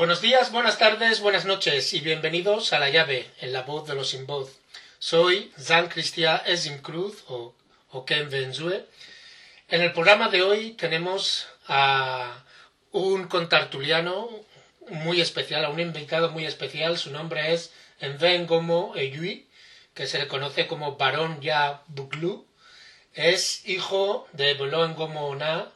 Buenos días, buenas tardes, buenas noches y bienvenidos a La Llave, en la voz de los sin voz. Soy Jean Christian Esim Cruz o, o Ken Benzue. En el programa de hoy tenemos a un contartuliano muy especial, a un invitado muy especial. Su nombre es Enven Gomo Eyui, que se le conoce como Barón Ya Buglu. Es hijo de Bolón Gomo Na,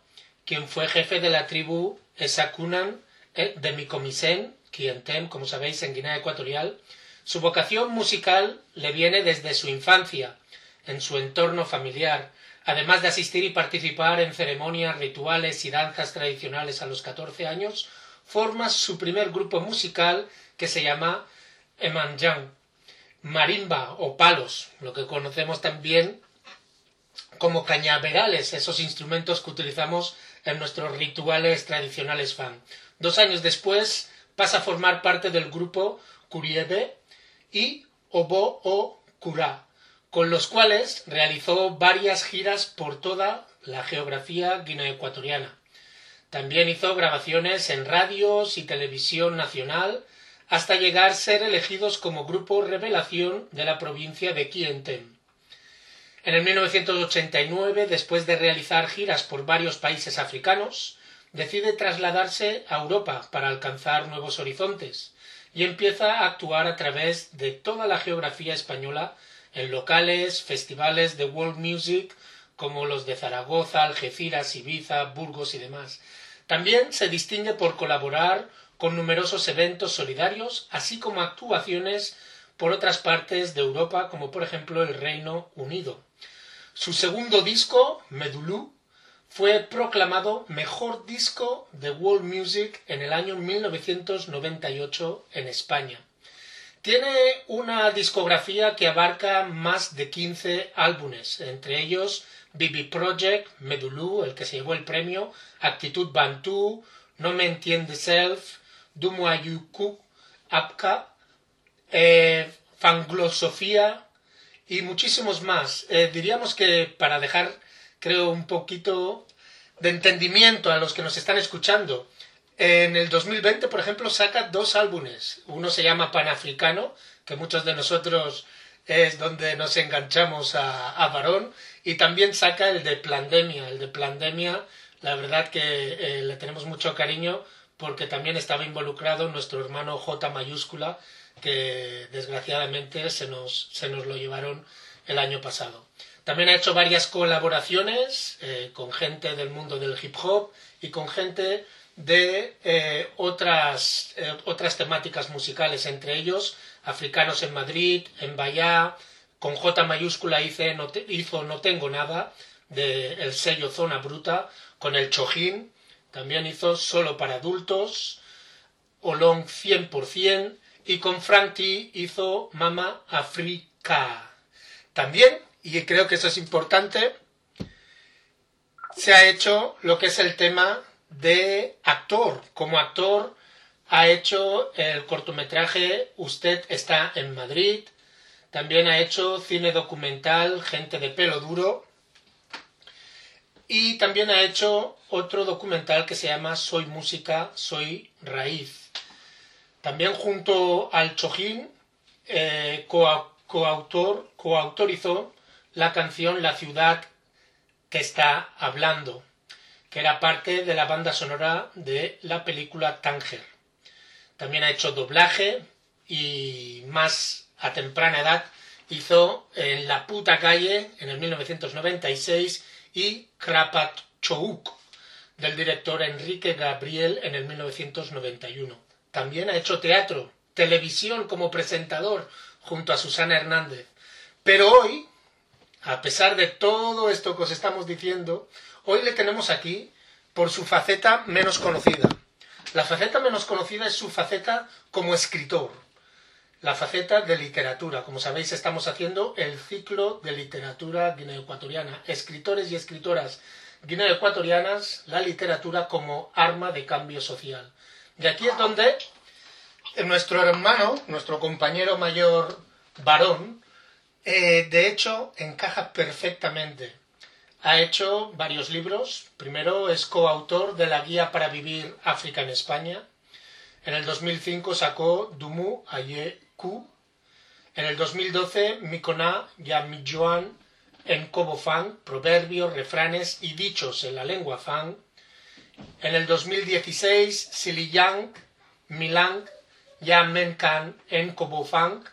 quien fue jefe de la tribu Esakunan de Micomisen, Quientem, como sabéis, en Guinea Ecuatorial. Su vocación musical le viene desde su infancia, en su entorno familiar, además de asistir y participar en ceremonias, rituales y danzas tradicionales a los 14 años, forma su primer grupo musical que se llama Emanjang, marimba o palos, lo que conocemos también como cañaverales, esos instrumentos que utilizamos en nuestros rituales tradicionales fan. Dos años después pasa a formar parte del grupo Kuriebe y Obo o Kura, con los cuales realizó varias giras por toda la geografía guineoecuatoriana. También hizo grabaciones en radios y televisión nacional hasta llegar a ser elegidos como grupo revelación de la provincia de Quientem. En el 1989, después de realizar giras por varios países africanos, decide trasladarse a Europa para alcanzar nuevos horizontes y empieza a actuar a través de toda la geografía española en locales, festivales de world music como los de Zaragoza, Algeciras, Ibiza, Burgos y demás. También se distingue por colaborar con numerosos eventos solidarios, así como actuaciones por otras partes de Europa, como por ejemplo el Reino Unido. Su segundo disco, Medulú, fue proclamado mejor disco de world music en el año 1998 en España. Tiene una discografía que abarca más de 15 álbumes, entre ellos Bibi Project, Medulú, el que se llevó el premio, Actitud Bantu, No Me Entiende Self, Dumo Ayuku, Apka, eh, Fanglosofía y muchísimos más. Eh, diríamos que para dejar creo, un poquito de entendimiento a los que nos están escuchando. En el 2020, por ejemplo, saca dos álbumes. Uno se llama Panafricano, que muchos de nosotros es donde nos enganchamos a, Varón, y también saca el de Plandemia. El de Plandemia, la verdad que eh, le tenemos mucho cariño porque también estaba involucrado nuestro hermano J mayúscula, que desgraciadamente se nos, se nos lo llevaron el año pasado. También ha hecho varias colaboraciones eh, con gente del mundo del hip hop y con gente de eh, otras, eh, otras temáticas musicales, entre ellos Africanos en Madrid, en Bahía, con J mayúscula hice, no hizo No Tengo Nada, del el sello Zona Bruta, con el Chojín, también hizo Solo para Adultos, Olong 100%, y con Frank T hizo Mama Africa. También y creo que eso es importante, se ha hecho lo que es el tema de actor. Como actor ha hecho el cortometraje Usted está en Madrid, también ha hecho cine documental Gente de pelo duro y también ha hecho otro documental que se llama Soy música, soy raíz. También junto al Chojín eh, coautor, coautorizó la canción La ciudad que está hablando, que era parte de la banda sonora de la película Tánger. También ha hecho doblaje y más a temprana edad hizo En la puta calle en el 1996 y Krapatchouk del director Enrique Gabriel en el 1991. También ha hecho teatro, televisión como presentador junto a Susana Hernández. Pero hoy a pesar de todo esto que os estamos diciendo, hoy le tenemos aquí por su faceta menos conocida. La faceta menos conocida es su faceta como escritor, la faceta de literatura. Como sabéis, estamos haciendo el ciclo de literatura guineoecuatoriana. Escritores y escritoras Guinea Ecuatorianas, la literatura como arma de cambio social. Y aquí es donde nuestro hermano, nuestro compañero mayor varón, eh, de hecho encaja perfectamente. Ha hecho varios libros. Primero es coautor de la Guía para Vivir África en España. En el 2005 sacó Dumu Aye Ku. En el 2012 Mikona Yamijuan en Kobo Fang, proverbios, refranes y dichos en la lengua Fang. En el 2016 Siliyang Milang Kan en Kobo Fang.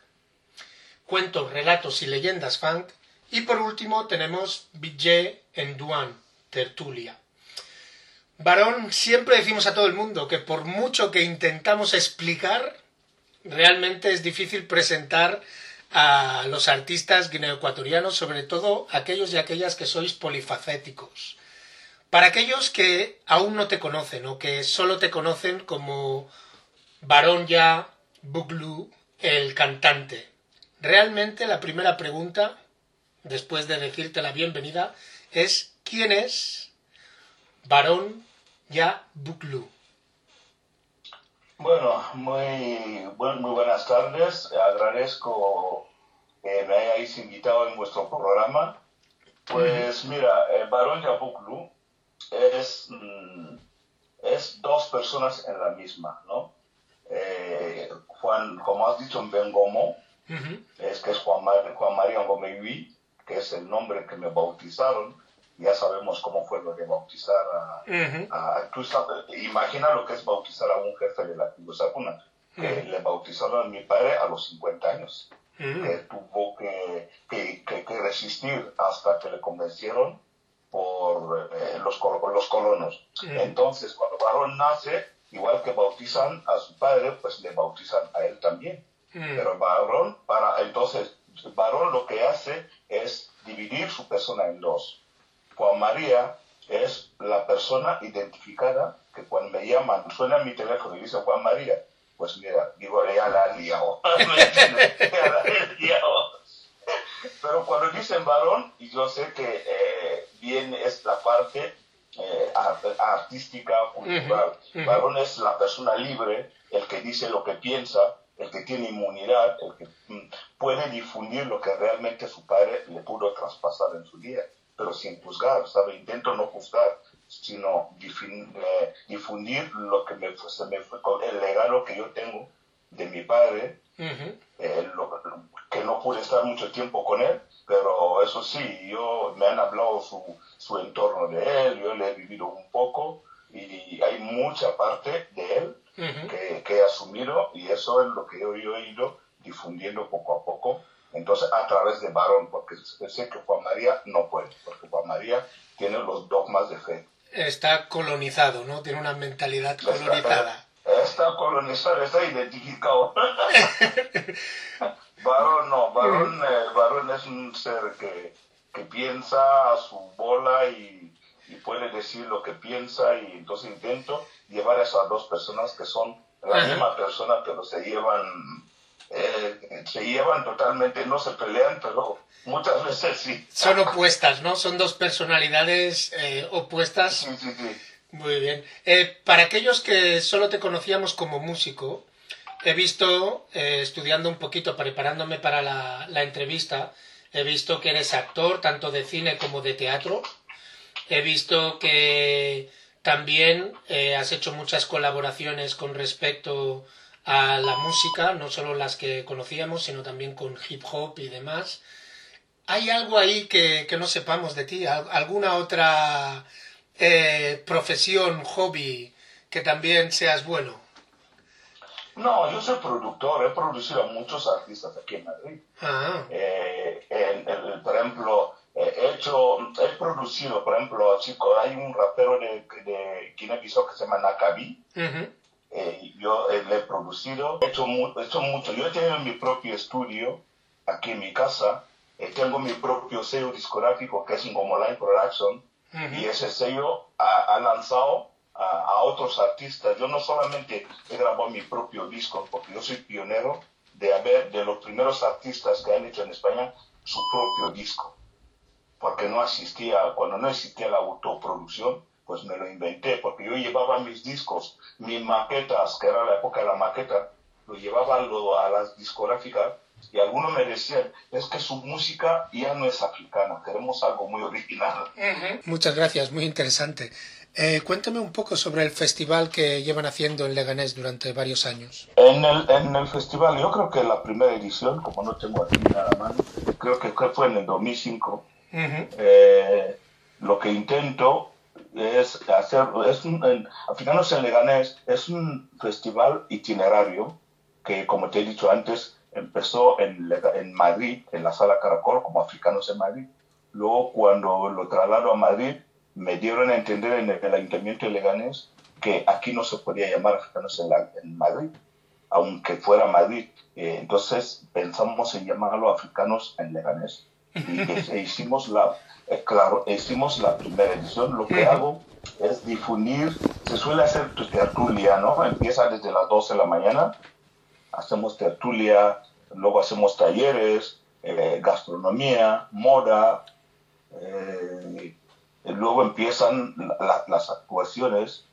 Cuentos, relatos y leyendas Fang. Y por último tenemos Bidje en Duan, Tertulia. Varón, siempre decimos a todo el mundo que por mucho que intentamos explicar, realmente es difícil presentar a los artistas guineoecuatorianos, sobre todo aquellos y aquellas que sois polifacéticos. Para aquellos que aún no te conocen o que solo te conocen como Varón ya Buglu, el cantante. Realmente la primera pregunta, después de decirte la bienvenida, es ¿quién es Varón ya Buglu? Bueno, muy, muy buenas tardes. Agradezco que me hayáis invitado en vuestro programa. Pues mira, el Barón Yabuklu es, mm, es dos personas en la misma, ¿no? Eh, Juan, como has dicho, es que es Juan, Juan María que es el nombre que me bautizaron, ya sabemos cómo fue lo de bautizar a, imagina lo que es bautizar a un jefe de la tribu Sapuna, que le bautizaron a mi padre a los 50 años, que tuvo que, que, resistir hasta que le convencieron por eh, los, los colonos. Entonces, cuando varón nace, igual que bautizan a su padre, pues le bautizan a él también. Pero varón, para, entonces, varón lo que hace es dividir su persona en dos Juan María es la persona identificada que cuando me llaman, suena mi teléfono y dice Juan María, pues mira, digo, ya la liado. Pero cuando dicen varón, y yo sé que eh, bien es la parte eh, artística, cultural. Varón es la persona libre, el que dice lo que piensa, el que tiene inmunidad, el que mm, puede difundir lo que realmente su padre le pudo traspasar en su día pero sin juzgar, ¿sabe? Intento no juzgar, sino eh, difundir lo que me, se me fue, el legado que yo tengo de mi padre, eh, que no pude estar mucho tiempo con él, pero eso sí, yo me han hablado su, su entorno de él, yo le he vivido un poco y hay mucha parte de él que, que, he asumido y eso es lo que yo, yo he ido difundiendo poco a poco entonces, a través de varón, porque sé que Juan María no puede, porque Juan María tiene los dogmas de fe. Está colonizado, ¿no? Tiene una mentalidad colonizada. Está, colonizado, está identificado. varón no, varón, eh, varón es un ser que, que piensa a su bola y, y puede decir lo que piensa y entonces intento llevar a esas dos personas que son la misma persona pero se llevan eh, se llevan totalmente, no se pelean, pero muchas veces sí. Son opuestas, ¿no? Son dos personalidades eh, opuestas. Sí, sí, sí. Muy bien. Eh, para aquellos que solo te conocíamos como músico, he visto, estudiando un poquito, preparándome para la, la, entrevista, he visto que eres actor tanto de cine como de teatro. He visto que también has hecho muchas colaboraciones con respecto a la música, no solo las que conocíamos, sino también con hip hop y demás. ¿Hay algo ahí que, no sepamos de ti? ¿Alguna otra eh, profesión, hobby, que también seas bueno? No, yo soy productor, he producido a muchos artistas aquí en Madrid. Ah. Eh, por ejemplo, he hecho, he producido, por ejemplo, chico, hay un rapero de, de Guinea-Bissau que se llama Nakabi. Eh, yo eh, le he producido, he hecho, hecho mucho. Yo he tenido mi propio estudio aquí en mi casa, eh, tengo mi propio sello discográfico que es Ingomoline Production, y ese sello ha, lanzado a, otros artistas. Yo no solamente he grabado mi propio disco, porque yo soy pionero de haber, de los primeros artistas que han hecho en España su propio disco. Porque no existía, cuando no existía la autoproducción, pues me lo inventé, porque yo llevaba mis discos, mis maquetas, que era la época de la maqueta, lo llevaba a las discográficas y algunos me decían, es que su música ya no es africana, queremos algo muy original. Muchas gracias, muy interesante. Eh, cuéntame un poco sobre el festival que llevan haciendo en Leganés durante varios años. En el, en el festival, yo creo que la primera edición, como no tengo aquí nada mano, creo que fue en el 2005. Eh, lo que intento es hacer, es un, Africanos en Leganés es un festival itinerario que, como te he dicho antes, empezó en, en Madrid, en la sala Caracol, como Africanos en Madrid. Luego, cuando lo traslado a Madrid, me dieron a entender en el, Ayuntamiento de Leganés que aquí no se podía llamar Africanos en, en Madrid, aunque fuera Madrid. Eh, entonces pensamos en llamarlo Africanos en Leganés. Y e hicimos la, eh, claro, hicimos la primera edición. Lo que hago es difundir, se suele hacer tertulia, ¿no? Empieza desde las 12 de la mañana hacemos tertulia, luego hacemos talleres, eh, gastronomía, moda, eh, luego empiezan las actuaciones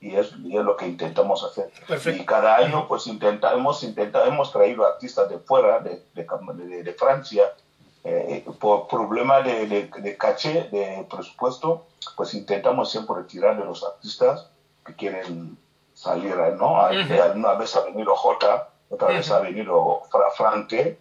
y, es, lo que intentamos hacer. Y cada año pues intenta, hemos, intenta, hemos traído artistas de fuera, de, de, Francia, eh, por problema de, de, caché, de presupuesto, pues intentamos siempre retirar de los artistas que quieren salir, ¿no? Una vez ha venido J, otra vez ha venido Fra Franque,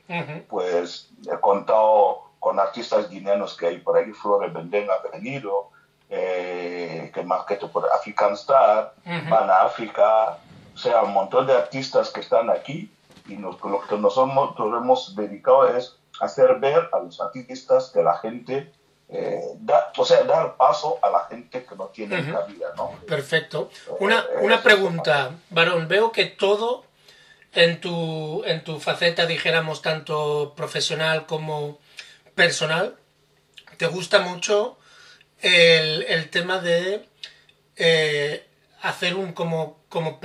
pues he contado con artistas guineanos que hay por ahí, Flores Benden ha venido, eh, que más que por African Star, Van a África, o sea, un montón de artistas que están aquí y lo que nosotros hemos dedicado es hacer ver a los artistas que la gente eh, o sea, dar paso a la gente que no tiene uh cabida, ¿no? Perfecto. Una, eh, una pregunta, varón. Veo que todo en tu, en tu faceta, dijéramos, tanto profesional como personal, te gusta mucho el, el tema de eh, hacer un como, como,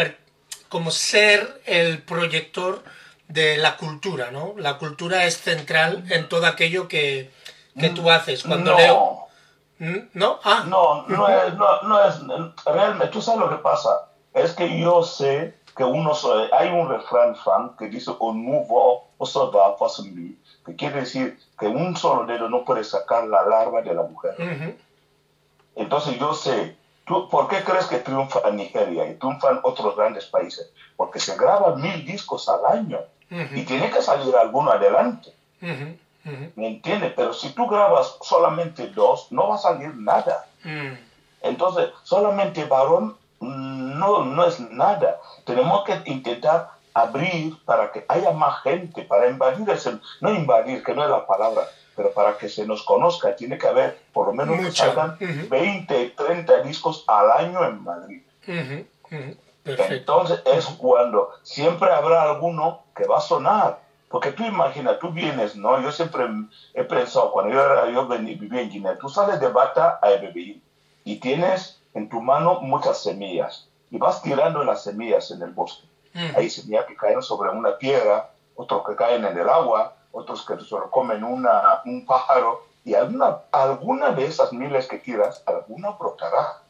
como ser el proyector de la cultura, ¿no? La cultura es central en todo aquello que, que tú haces. Cuando no. leo... ¿Mm? ¿No? Ah. No, no es, no, no es, realmente, tú sabes lo que pasa, es que yo sé que uno, hay un refrán fan que dice un nuevo va que quiere decir que un solo dedo no puede sacar la larva de la mujer. Entonces yo sé, ¿tú, ¿por qué crees que triunfa Nigeria y triunfan otros grandes países? Porque se graban mil discos al año y tiene que salir alguno adelante. ¿Me entiendes? Pero si tú grabas solamente dos, no va a salir nada. Mm. Entonces, solamente varón no, no es nada. Tenemos que intentar abrir para que haya más gente, para invadir ese, no invadir, que no es la palabra, pero para que se nos conozca, tiene que haber por lo menos que salgan 20, 30 discos al año en Madrid. Entonces es cuando siempre habrá alguno que va a sonar. Porque tú imaginas, tú vienes, ¿no? Yo siempre he pensado, cuando yo, yo vivía en Guinea, tú sales de Bata a Ebebeí y tienes en tu mano muchas semillas y vas tirando las semillas en el bosque. Hay semillas que caen sobre una piedra, otros que caen en el agua, otros que se lo comen una, un pájaro y alguna, alguna de esas miles que tiras, alguna brotará.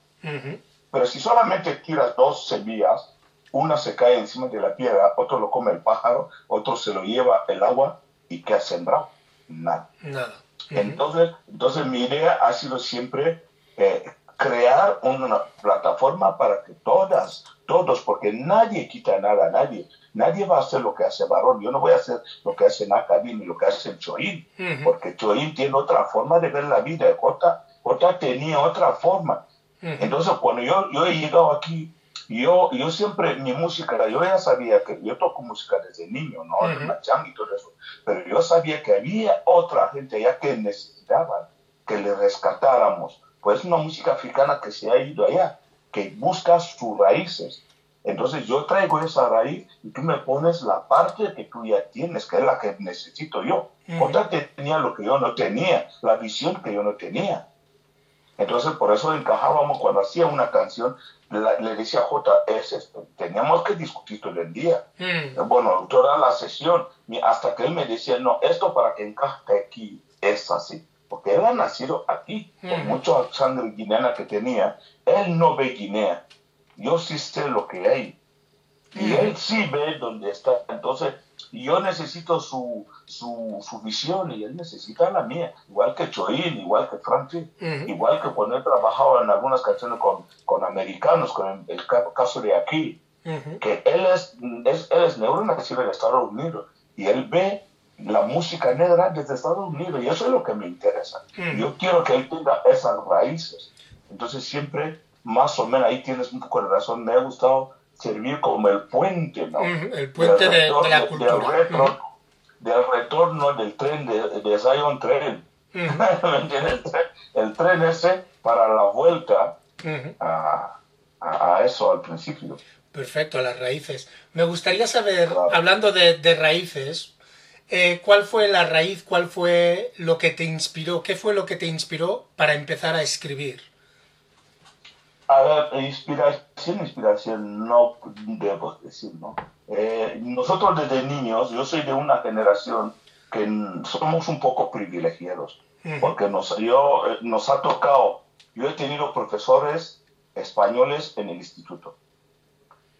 Pero si solamente tiras dos semillas, una se cae encima de la piedra, otro lo come el pájaro, otro se lo lleva el agua y ¿qué ha sembrado? Nada. Nada. entonces, entonces mi idea ha sido siempre eh, crear una plataforma para que todas, todos, porque nadie quita nada a nadie. Nadie va a hacer lo que hace Barón. Yo no voy a hacer lo que hace Nakadi ni lo que hace Choín, porque Choín tiene otra forma de ver la vida. Jota, Jota tenía otra forma. Entonces, cuando yo, yo he llegado aquí, yo, yo siempre, mi música, yo ya sabía que yo toco música desde niño, ¿no? Uh y todo eso, pero yo sabía que había otra gente allá que necesitaban que le rescatáramos. Pues una música africana que se ha ido allá, que busca sus raíces. Entonces yo traigo esa raíz y tú me pones la parte que tú ya tienes, que es la que necesito yo. Otra tenía lo que yo no tenía, la visión que yo no tenía. Entonces por eso encajábamos cuando hacía una canción, le decía J, es esto, teníamos que discutir todo el día. Mm. Bueno, toda la sesión, hasta que él me decía, no, esto para que encaje aquí es así. Porque él ha nacido aquí, por mucha sangre guineana que tenía, él no ve Guinea. Yo sí sé lo que hay. Y él sí ve dónde está. Entonces, yo necesito su, su, su, visión y él necesita la mía. Igual que Choín, igual que Frankie, igual que cuando he trabajado en algunas canciones con, con americanos, con el, caso de aquí, que él es, es, él es negro nacido en Estados Unidos y él ve la música negra desde Estados Unidos y eso es lo que me interesa. Yo quiero que él tenga esas raíces. Entonces siempre, más o menos, ahí tienes un poco de razón, me ha gustado servir como el puente, ¿no? El puente de, la cultura. Del retorno, del, retorno del tren, de, de Zion Tren. el, tren, ese para la vuelta a, a, eso al principio. Perfecto, a las raíces. Me gustaría saber, hablando de, de raíces, eh, ¿cuál fue la raíz, cuál fue lo que te inspiró, qué fue lo que te inspiró para empezar a escribir? A ver, inspiración, inspiración, no debo decir, ¿no? Eh, nosotros desde niños, yo soy de una generación que somos un poco privilegiados, porque nos, yo, eh, nos ha tocado, yo he tenido profesores españoles en el instituto.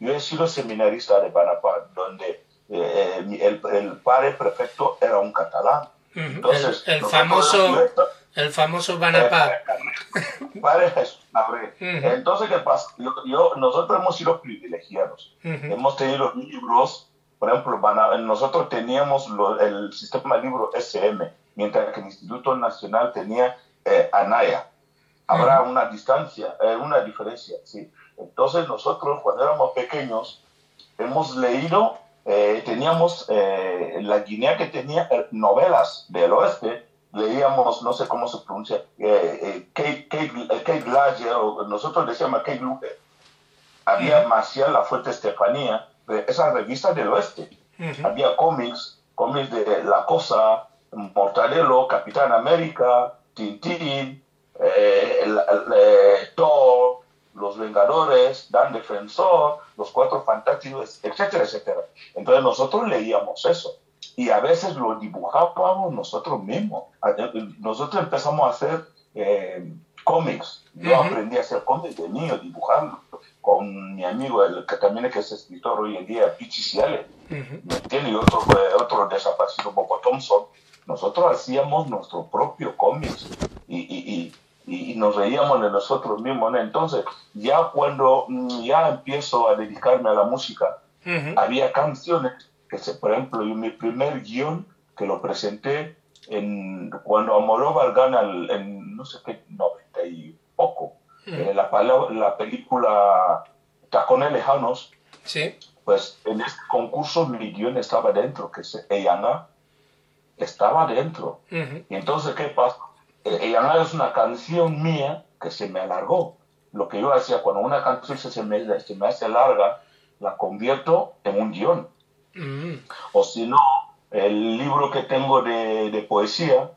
Yo he sido seminarista de Panamá, donde eh, el, el, padre prefecto era un catalán. Entonces, el, famoso... El famoso Banapá. Entonces, ¿qué pasa? Yo, nosotros hemos sido privilegiados. Hemos tenido libros, por ejemplo, nosotros teníamos el sistema libro SM, mientras que el Instituto Nacional tenía eh, ANAYA. Habrá una distancia, eh, una diferencia, sí. Entonces, nosotros, cuando éramos pequeños, hemos leído, eh, teníamos la Guinea que tenía novelas del oeste, leíamos, no sé cómo se pronuncia, eh, eh, Kate, o nosotros decíamos Kate Luger. Había Marcial La Fuente Estefanía, esas revistas del oeste. Había cómics, cómics de La Cosa, Mortadelo, Capitán América, Tintín, eh, Thor, Los Vengadores, Dan Defensor, Los Cuatro Fantásticos, etcétera, etcétera. Entonces nosotros leíamos eso y a veces lo dibujábamos nosotros mismos. Nosotros empezamos a hacer eh, cómics. Yo aprendí a hacer cómics de niño, dibujando con mi amigo, el que también es escritor hoy en día, Pichi Ciale, Y otro, eh, otro desaparecido, Bobo Thompson. Nosotros hacíamos nuestro propio cómics y, y, y, y, nos reíamos de nosotros mismos. Entonces, ya cuando mm, ya empiezo a dedicarme a la música, había canciones por ejemplo, mi primer guion que lo presenté en, cuando Amoró gana en no sé qué, 90 y poco, eh, la, la película Tacones Lejanos, ¿Sí? pues en este concurso mi guion estaba dentro, que es Eyanga, estaba dentro. Y entonces, ¿qué pasa? E-, Eyanga es una canción mía que se me alargó. Lo que yo hacía cuando una canción se me, se me hace larga, la convierto en un guion. Mm. O si no, el libro que tengo de, de poesía,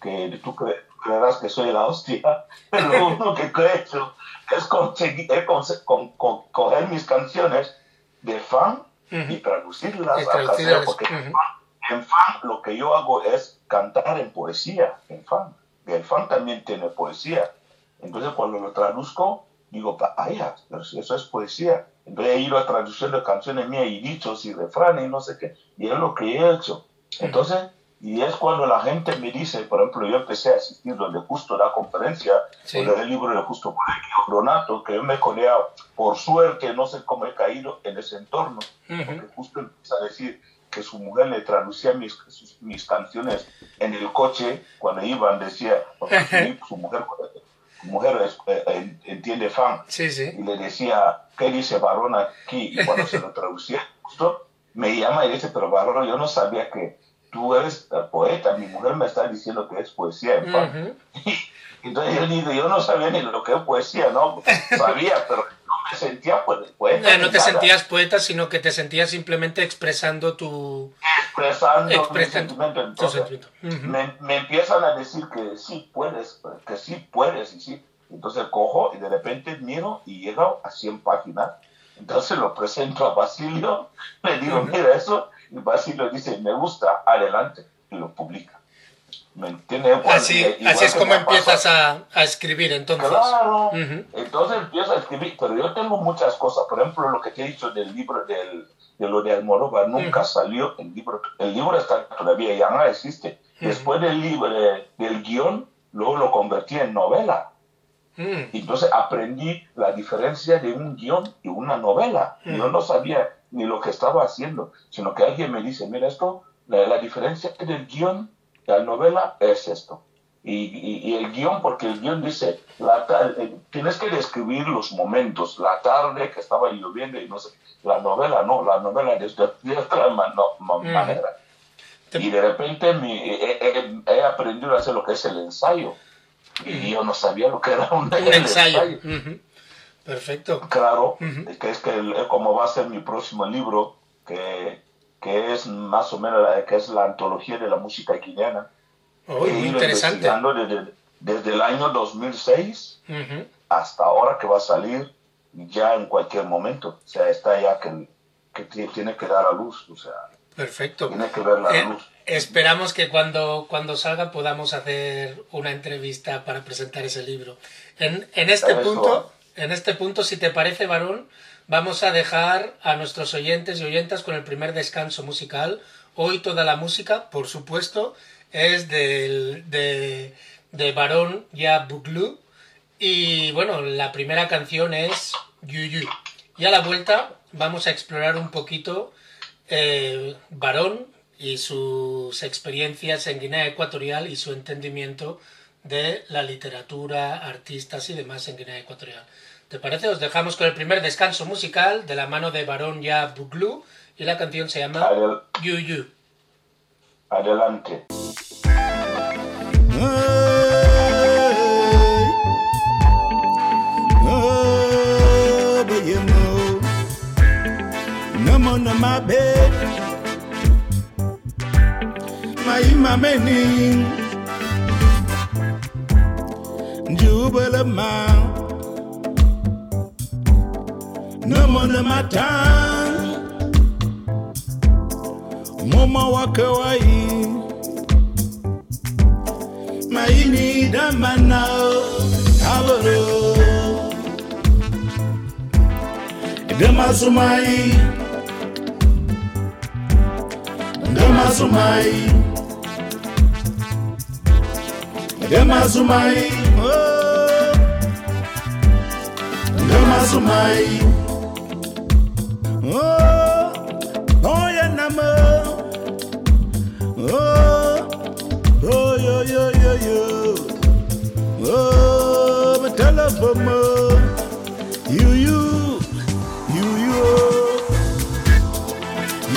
que tú creerás que soy la hostia, lo único que he hecho es conseguir, con, coger mis canciones de fan y traducirlas a porque en fan lo que yo hago es cantar en poesía, en fan. El fan también tiene poesía. Entonces cuando lo traduzco, digo, vaya, eso es poesía. Entonces he ido a traducción de canciones mías y dichos y refranes y no sé qué. Y es lo que he hecho. Entonces, y es cuando la gente me dice, por ejemplo, yo empecé a asistir donde justo da conferencia, sí. el libro de Justo Donato, que yo me he coleado, por suerte, no sé cómo he caído en ese entorno, porque justo empieza a decir que su mujer le traducía mis, mis canciones en el coche, cuando iban, decía, porque su mujer mujer eh, entiende fan. Y le decía, ¿qué dice varón aquí? Y cuando se lo traducía, justo me llama y dice, pero varón, yo no sabía que tú eres poeta, mi mujer me está diciendo que es poesía en fan. Entonces yo digo, yo no sabía ni lo que es poesía, ¿no? Sabía, pero poeta. Eh, no te sentías poeta, sino que te sentías simplemente expresando tu... Expresando, expresando tu sentimiento. me, me, empiezan a decir que sí puedes, que sí puedes, y sí. Entonces cojo y de repente miro y llego a 100 páginas. Entonces lo presento a Basilio, le digo, mira eso, y Basilio dice, me gusta, adelante, y lo publica. ¿Me entiendes? Bueno, Así, igual así es como empiezas a, a escribir entonces. Claro, entonces empiezo a escribir, pero yo tengo muchas cosas, por ejemplo, lo que te he dicho del libro del, de lo de Almodóvar nunca salió, el libro, el libro está todavía, ya no existe. Después del libro, de- del guion, luego lo convertí en novela. Entonces aprendí la diferencia de un guion y una novela. Yo no sabía ni lo que estaba haciendo, sino que alguien me dice, mira esto, la, la diferencia del guion la novela es esto. Y, y- y el guion, porque el guion dice, la eh, tienes que describir los momentos, la tarde que estaba lloviendo y no sé. La novela no, la novela es de, de otra no- Ujú. manera. Te- Y de repente mi- he, he- he aprendido a hacer lo que es el ensayo. Y yo no sabía lo que era un, un el ensayo. Ujú. Perfecto. Claro, Ujú. que es que el- como va a ser mi próximo libro, que, que es más o menos la, que es la antología de la música guineana. He muy interesante. desde, desde el año 2006 Ujú. hasta ahora que va a salir ya en cualquier momento. O sea, está ya que, que ti- tiene que dar a luz, o sea, Perfecto. tiene que ver la Eh, luz. esperamos que cuando, cuando salga podamos hacer una entrevista para presentar ese libro. En, en este punto, en este punto, si te parece, varón, vamos a dejar a nuestros oyentes y oyentas con el primer descanso musical. Hoy toda la música, por supuesto, es del, de, de Barón Ya Buglu. Y bueno, la primera canción es Yu Yu. Y a la vuelta vamos a explorar un poquito eh, Barón y sus experiencias en Guinea Ecuatorial y su entendimiento de la literatura, artistas y demás en Guinea Ecuatorial. ¿Te parece? Os dejamos con el primer descanso musical de la mano de Barón Ya Buglu y la canción se llama Adel- Yu Yu. adelante. Oh, but you no more no my bed, my meaning, jubile ma, no mwana mata moma wa kawai maini da mana habaro da masu mai da masu mai da masu mai oh. da masu Oh Oh ya nama. Oh Oh yo yo yo yo. Oh my telephone You you You you.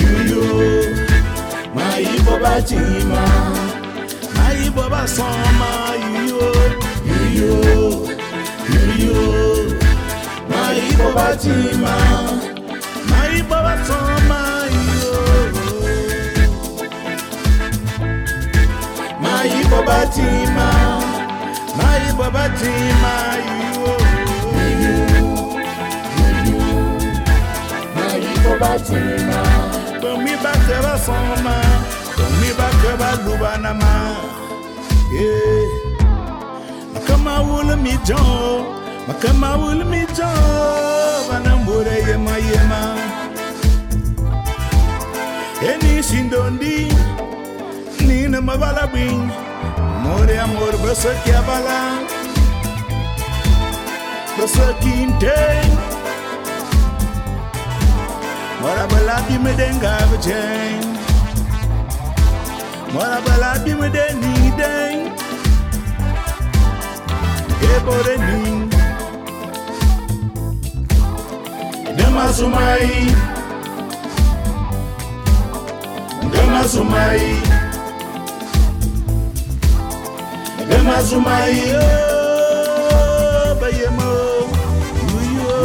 You you. My ibo batima My ibo basoma. You you. You you. My ibo batima batima mayibo batima iwo. Mayibo batima tomi bake basoma tomi bake balubanama eh. makamawulmijo makamawulmijo banambure yema yema. Eni sindondi nina mabalabwiny Amor é amor para você que é balão, para você que entende. Mora baladi me denga bchen Mora baladi me deni den Ebore ni Dema sumai Dema sumai mazumai bayemo uyo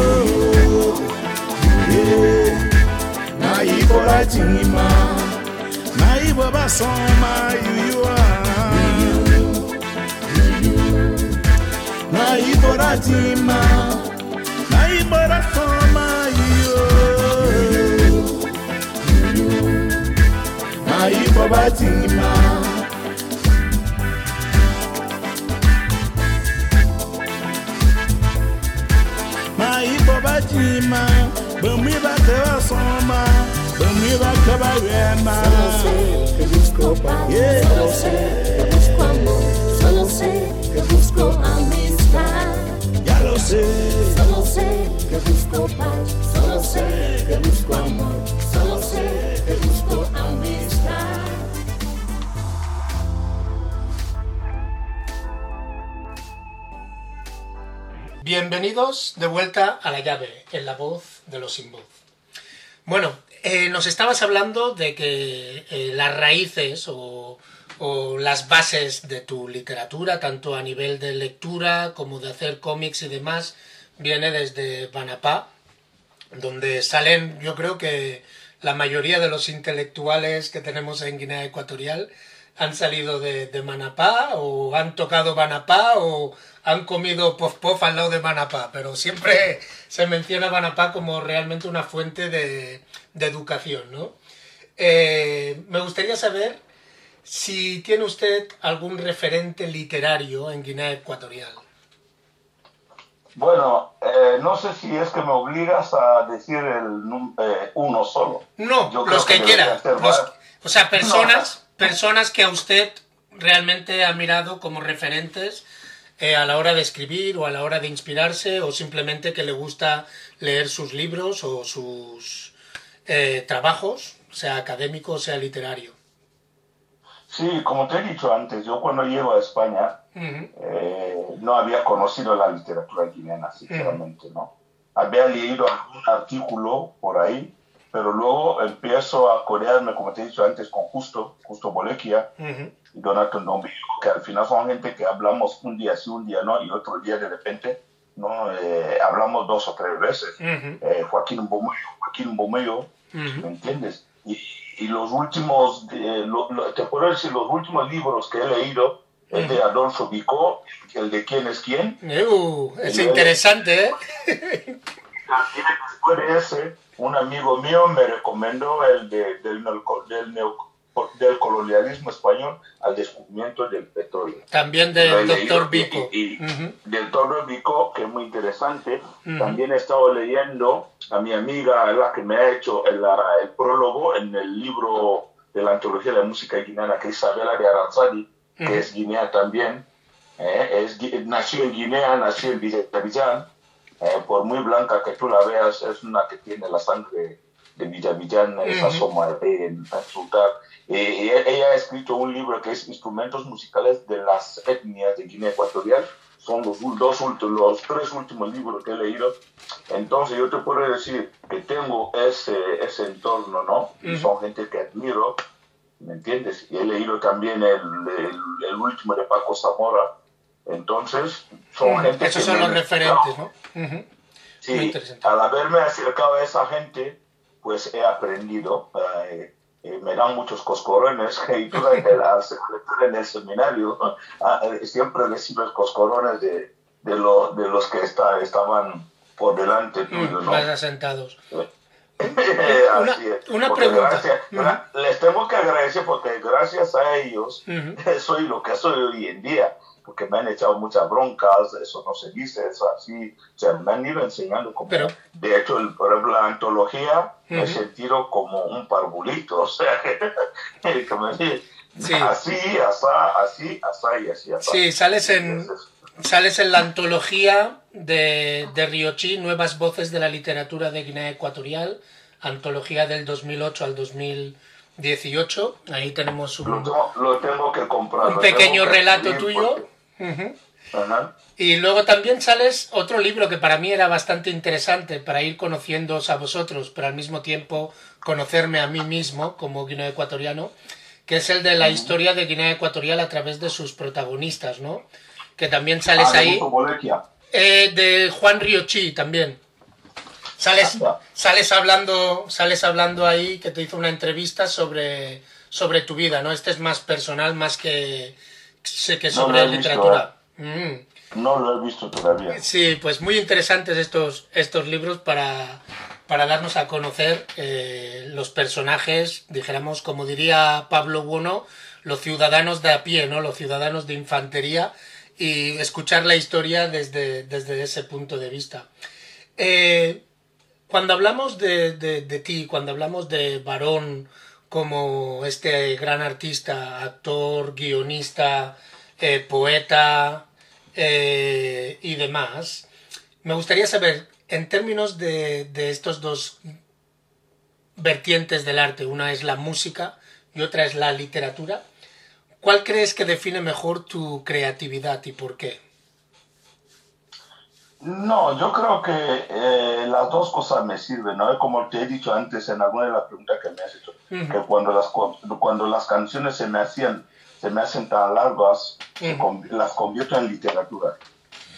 na ibo lati nima na ibo basan ma yuyu na ibo lati ma na ibo basan ma. Solo sé que busco amistad. Ya lo sé. Solo sé que busco paz, solo sé que busco amor, Bienvenidos de vuelta a la llave, en la voz de los sin voz. Bueno, eh, nos estabas hablando de que eh, las raíces o, las bases de tu literatura, tanto a nivel de lectura como de hacer cómics y demás, viene desde Banapá, donde salen, yo creo que la mayoría de los intelectuales que tenemos en Guinea Ecuatorial han salido de, de Manapá o han tocado Manapá o han comido pof pof al lado de Manapá, pero siempre se menciona Manapá como realmente una fuente de, de educación, ¿no? Eh, me gustaría saber si tiene usted algún referente literario en Guinea Ecuatorial. Bueno, eh, no sé si es que me obligas a decir el eh, uno solo. No, Yo los que, que quiera. los- o sea, personas, personas que a usted realmente ha mirado como referentes eh, a la hora de escribir o a la hora de inspirarse o simplemente que le gusta leer sus libros o sus eh, trabajos, sea académico o sea literario. Sí, como te he dicho antes, yo cuando llego a España eh, no había conocido la literatura guineana, sinceramente, ¿no? Había leído algún artículo por ahí, pero luego empiezo a corearme, como te he dicho antes, con Justo, Justo Bolequia Donato Ndombi, que al final son gente que hablamos un día sí, un día no, y otro día de repente no Eh, hablamos dos o tres veces. ujú, Eh, Joaquín Bomello, Joaquín Bomello. ¿me entiendes? Y, y los últimos, eh, lo- lo- te puedo decir, los últimos libros que he leído, el de Adolfo Vicó, el de quién es quién, Uh, es interesante, ¿eh? también después de ese, un amigo mío me recomendó el de, del, del, del colonialismo español al descubrimiento del petróleo. También del doctor Vico. Y, y- Ujú, del doctor Vico, que es muy interesante. Ujú. También he estado leyendo a mi amiga, la que me ha hecho el, el prólogo en el libro de la antología de la música guineana, que es Isabela de Aranzadi, que Ujú. es guinea también. eh, es, nació en Guinea, nació en Villavillán. eh, por muy blanca que tú la veas, es una que tiene la sangre de Villavillán, esa Ujú. soma en insultar. Eh, y ella ha escrito un libro que es Instrumentos musicales de las etnias de Guinea Ecuatorial. Son los dos últimos, los tres últimos libros que he leído. Entonces yo te puedo decir que tengo ese, ese entorno, ¿no? Y Ujú. son gente que admiro, ¿me entiendes? Y he leído también el, el, el último de Paco Zamora. Entonces, son Ujú. gente Esos que son los referentes, ¿no? Ujú. Muy Sí, interesante. al haberme acercado a esa gente, pues he aprendido. eh, eh, me dan muchos coscorrones. Y tú sabes que la secretaria en el seminario ah, eh, siempre recibes coscorrones de, de, lo- de los que está, estaban por delante tuyo, Mm, ¿no? Más asentados. Así es. una pregunta. gracias- les tengo que agradecer porque gracias a ellos soy lo que soy hoy en día. Porque me han echado muchas broncas, eso no se dice, eso así. O sea, me han ido enseñando como. Pero- de hecho, el, por ejemplo, la antología me he sentido como un parvulito. O sea, que me Sí. así, asá, así, asá y así, asá. Sí, sales en, Entonces, sales en la antología de, de Riochi, Nuevas Voces de la Literatura de Guinea Ecuatorial, antología del 2008 al 2018. Ahí tenemos lo, un, tengo, lo tengo que comprar. un lo pequeño relato tuyo. porque- Y luego también sales otro libro que para mí era bastante interesante para ir conociéndoos a vosotros, pero al mismo tiempo conocerme a mí mismo como guineo ecuatoriano, que es el de la historia de Guinea Ecuatorial a través de sus protagonistas, ¿no? Que también sales Ah, de ahí. Eh, de Juan Riochi también. Sales, sales hablando, sales hablando ahí que te hizo una entrevista sobre, sobre tu vida, ¿no? Este es más personal, más que, sé que No sobre visto, literatura. Mm. No lo he visto todavía. Sí, pues muy interesantes estos, estos libros para, para darnos a conocer eh, los personajes, dijéramos, como diría Pablo Bueno, los ciudadanos de a pie, ¿no? Los ciudadanos de infantería y escuchar la historia desde, desde ese punto de vista. Eh, Cuando hablamos de, de, de ti, cuando hablamos de Varón como este gran artista, actor, guionista, eh, poeta eh, y demás, me gustaría saber, en términos de, de estos dos vertientes del arte, una es la música y otra es la literatura, ¿cuál crees que define mejor tu creatividad y por qué? No, yo creo que eh, las dos cosas me sirven, ¿no? Como te he dicho antes en alguna de las preguntas que me has hecho, que cuando las, cu- cuando las canciones se me hacían, se me hacen tan largas, las convierto en literatura.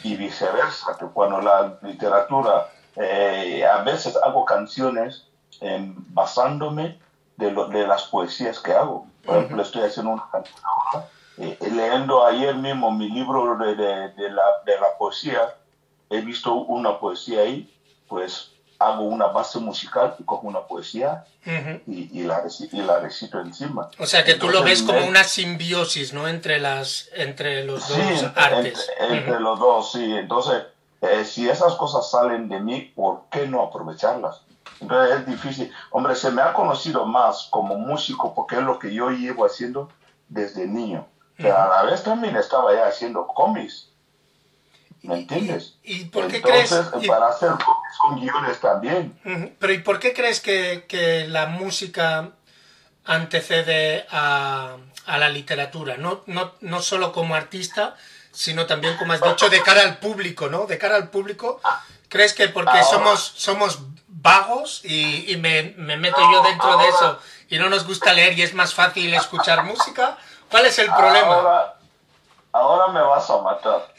Y viceversa, que cuando la literatura, eh, a veces hago canciones em, basándome de, lo- de las poesías que hago. Por ejemplo, estoy haciendo una canción ahora, eh, leyendo ayer mismo mi libro de, de- de la, de la poesía, he visto una poesía ahí, pues hago una base musical y cojo una poesía Ujú. y, y la, reci- y la recito encima. O sea que tú lo ves como me- una simbiosis, ¿no? Entre las, entre los Sí, dos entre, artes. entre- entre los dos, sí. Entonces, eh, si esas cosas salen de mí, ¿por qué no aprovecharlas? Entonces es difícil. Hombre, se me ha conocido más como músico porque es lo que yo llevo haciendo desde niño. Pero a la vez también estaba ya haciendo cómics. ¿Me entiendes? ¿Y, y por qué Entonces, crees? y- para hacer cómics con guiones también. Pero ¿y por qué crees que, que la música antecede a, a la literatura? No, no, no solo como artista, sino también, como has dicho, de cara al público, ¿no? De cara al público, ¿crees que porque Ahora- somos, somos vagos y, y me, me meto yo dentro de eso y no nos gusta leer y es más fácil escuchar música? ¿Cuál es el problema? Ahora, me vas a matar.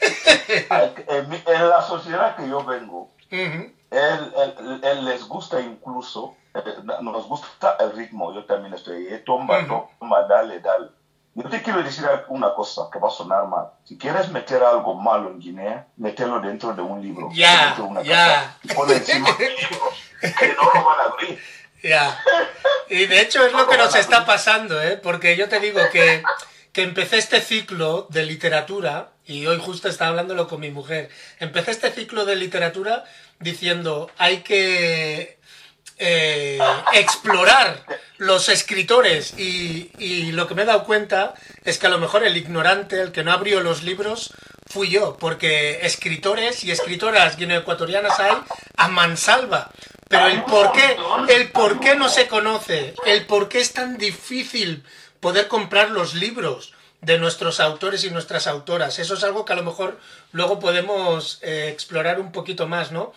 en, en la sociedad que yo vengo, Ujú. él, él- él les gusta incluso, eh, nos gusta el ritmo, yo también estoy, toma, Ujú. toma, dale, dale. Yo te quiero decir una cosa que va a sonar mal. Si quieres meter algo malo en Guinea, mételo dentro de un libro. Ya, una ya. caja, y ponlo encima del libro, que no lo van a abrir. Ya. Y de hecho es lo que nos está pasando, ¿eh? Porque yo te digo que, que empecé este ciclo de literatura, y hoy justo estaba hablándolo con mi mujer, empecé este ciclo de literatura diciendo, hay que eh, explorar los escritores y, y lo que me he dado cuenta es que a lo mejor el ignorante, el que no abrió los libros, fui yo, porque escritores y escritoras guineoecuatorianas hay a mansalva. Pero el por qué, el por qué no se conoce, el por qué es tan difícil poder comprar los libros de nuestros autores y nuestras autoras. Eso es algo que a lo mejor luego podemos eh, explorar un poquito más, ¿no?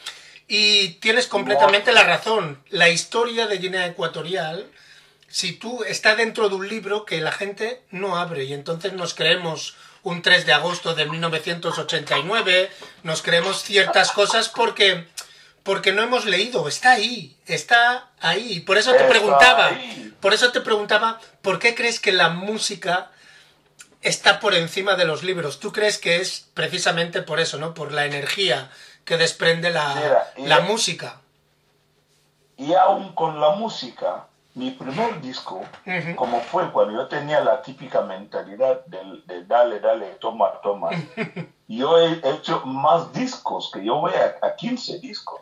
Y tienes completamente la razón. La historia de Guinea Ecuatorial, si tú está dentro de un libro que la gente no abre y entonces nos creemos un 3 de agosto de 1989, nos creemos ciertas cosas porque porque no hemos leído, está ahí, está ahí. Por eso te preguntaba, ahí. por eso te preguntaba, ¿por qué crees que la música está por encima de los libros? ¿Tú crees que es precisamente por eso, no? Por la energía que desprende la, Mira, y- la música. Y aún con la música, mi primer disco, como fue cuando yo tenía la típica mentalidad de, dale, dale, toma, toma, yo he hecho más discos, que yo voy a, a 15 discos.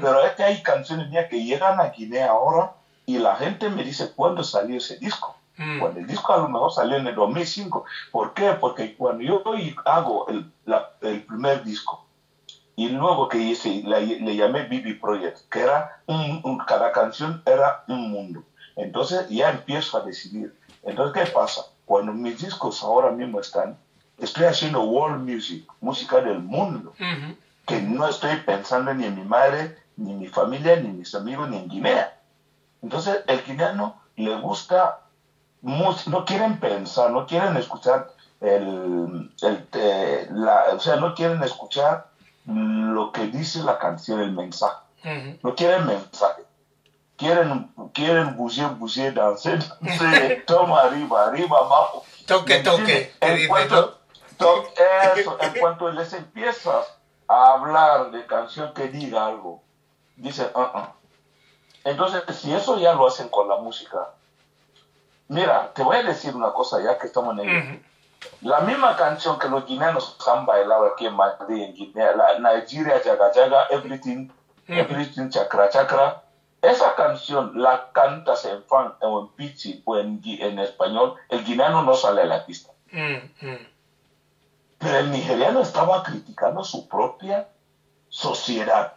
Pero es que hay canciones mías que llegan a Guinea ahora y la gente me dice, ¿cuándo salió ese disco? Mm. Cuando el disco a lo mejor salió en el 2005. ¿Por qué? Porque cuando yo hago el, la- el primer disco, y luego que hice, la- le llamé Bibi Project, que era un, un- cada canción era un mundo. Entonces ya empiezo a decidir. Entonces, ¿qué pasa? Cuando mis discos ahora mismo están, estoy haciendo world music, música del mundo. Que no estoy pensando ni en mi madre, ni en mi familia, ni en mis amigos, ni en Guinea. Entonces, el guineano le gusta, no quieren pensar, no quieren escuchar el, el, eh, la, o sea, no quieren escuchar lo que dice la canción, el mensaje. No quieren mensaje. Quieren, quieren bouger, danser, danser, toma arriba, arriba, abajo. Toque, ¿Me toque, En cuanto, to- eso, en cuanto les empiezas a hablar de canción que diga algo, dicen, "Ah, ah". entonces si eso ya lo hacen con la música, mira, te voy a decir una cosa ya que estamos en. Ujú. La misma canción que los guineanos han bailado aquí en Madrid, en Guinea, la Nigeria, Jaga Jaga, Everything, everything chakra chakra. Esa canción la cantas en fan o en pichi o en, en español, el guineano no sale a la pista. Mm, mm. Pero el nigeriano estaba criticando su propia sociedad.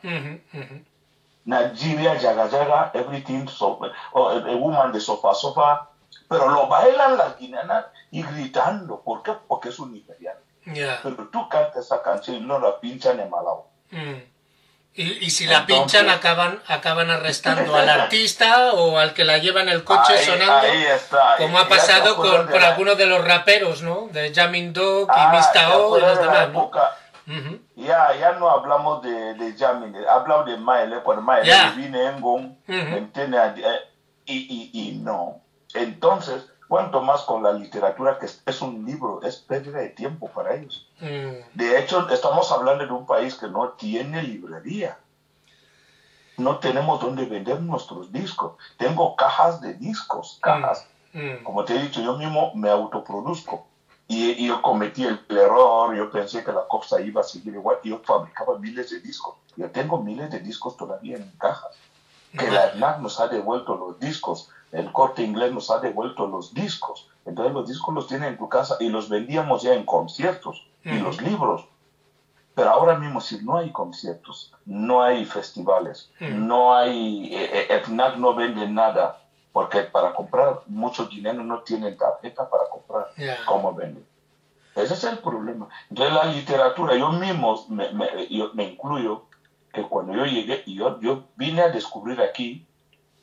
Nigeria, yaga yaga, everything, so, oh, a woman de sofá sofá, pero lo bailan las guineanas y gritando. ¿Por qué? Porque es un nigeriano. Ya. Pero tú cantas esa canción y no la pinchan en Malawi. Mm. Y, y si la Entonces- pinchan, acaban, acaban arrestando al artista o al que la lleva en el coche Ahí- sonando. ahí está. Como ha pasado con, con algunos de los raperos, ¿no? De Jamin Dog y Ah, ¿te Mista O y los demás, ¿no? época? Ujú. Ya, ya no hablamos de, de Jamin, hablamos de Maele, cuando Maele viene en Gong, Ujú. ¿me entiendes? Eh, y, y, y no. Entonces, cuanto más con la literatura, que es, un libro, es pérdida de tiempo para ellos. Mm, De hecho, estamos hablando de un país que no tiene librería. No tenemos dónde vender nuestros discos. Tengo cajas de discos, cajas. mm. Como te he dicho, yo mismo me autoproduzco. Y, y yo cometí el, error, yo pensé que la cosa iba a seguir igual. y Yo fabricaba miles de discos. Yo tengo miles de discos todavía en cajas. Que la FNAC nos ha devuelto los discos, el corte inglés nos ha devuelto los discos. Entonces los discos los tienen en tu casa y los vendíamos ya en conciertos y Ujú. los libros. Pero ahora mismo si no hay conciertos, no hay festivales, Ujú. no hay, eh, eh, FNAC no vende nada, porque para comprar muchos dineros no tienen tarjeta para comprar. Ya. ¿Cómo venden? Ese es el problema. Entonces la literatura, yo mismo me, me- yo me incluyo, que cuando yo llegué, yo, yo vine a descubrir aquí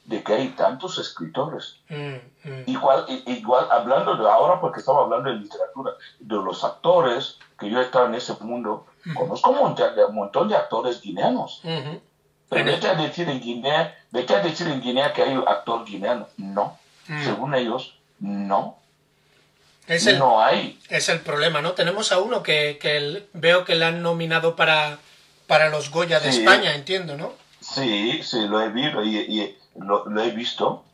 de que hay tantos escritores. Mm, mm. Igual, igual hablando de ahora, porque estamos hablando de literatura, de los actores, que yo he estado en ese mundo, conozco un montón, de, un montón de actores guineanos. Ujú. Pero vete a decir en Guinea, vete a decir en Guinea que hay actor guineano. No. Mm. Según ellos, no. Es el, No hay. es el problema, ¿no? Tenemos a uno que, que el- veo que le han nominado para, para los Goya de Sí. España, entiendo, ¿no? Sí, sí, lo he visto y, y lo, lo he visto.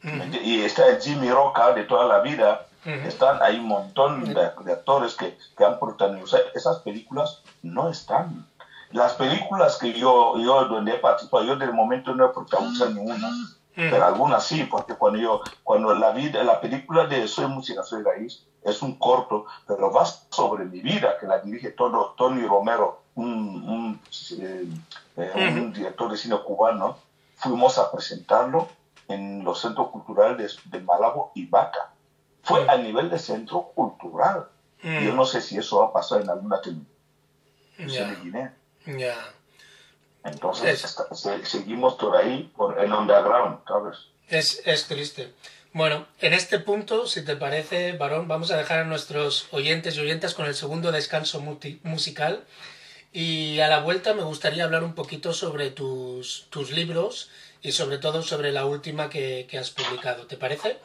Y está el Jimmy Roca de toda la vida. Están, hay un montón de, de actores que, que han protagonizado. Esas películas no están. Las películas que yo, yo donde he participado, yo de momento no he protagonizado ninguna. Pero algunas sí, porque cuando yo, cuando la vida, la película de Soy Música, Soy Raíz, es un corto, pero va sobre mi vida, que la dirige todo, Tony Romero, un, un, eh, eh, un director de cine cubano. Fuimos a presentarlo en los centros culturales de, de Malabo y Vaca. Fue a nivel de centro cultural. Mm. Yo no sé si eso va a pasar en alguna televisión de Guinea. Entonces, Es- seguimos por ahí, por el underground, ¿sabes? Es, es triste. Bueno, en este punto, si te parece, varón, vamos a dejar a nuestros oyentes y oyentas con el segundo descanso musical. Y a la vuelta me gustaría hablar un poquito sobre tus, tus libros y sobre todo sobre la última que, que has publicado. ¿Te parece?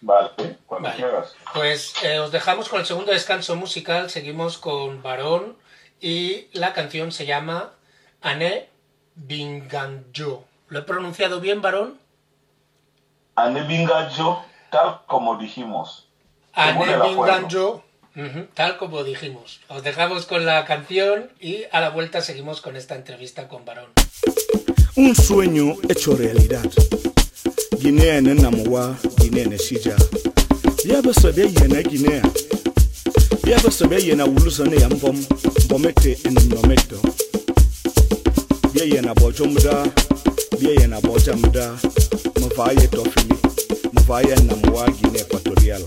Vale, cuando Vale. quieras. Pues eh, os dejamos con el segundo descanso musical, seguimos con Varón y la canción se llama Ané Binganjo. ¿Lo he pronunciado bien, Varón? Anebingajo, tal como dijimos. Ané Binganjo, ujú, tal como dijimos. Os dejamos con la canción y a la vuelta seguimos con esta entrevista con Varón. Un sueño hecho realidad. Guinea ne namwa, Guinea ne shija. Ya ba sabe yana Guinea. Ya ba sabe yana wulusa ne yambom, bomete en nometo. Ya yana bojomda, ya yana bojamda. Mavaye tofili, mavaye namwa Guinea Equatorial.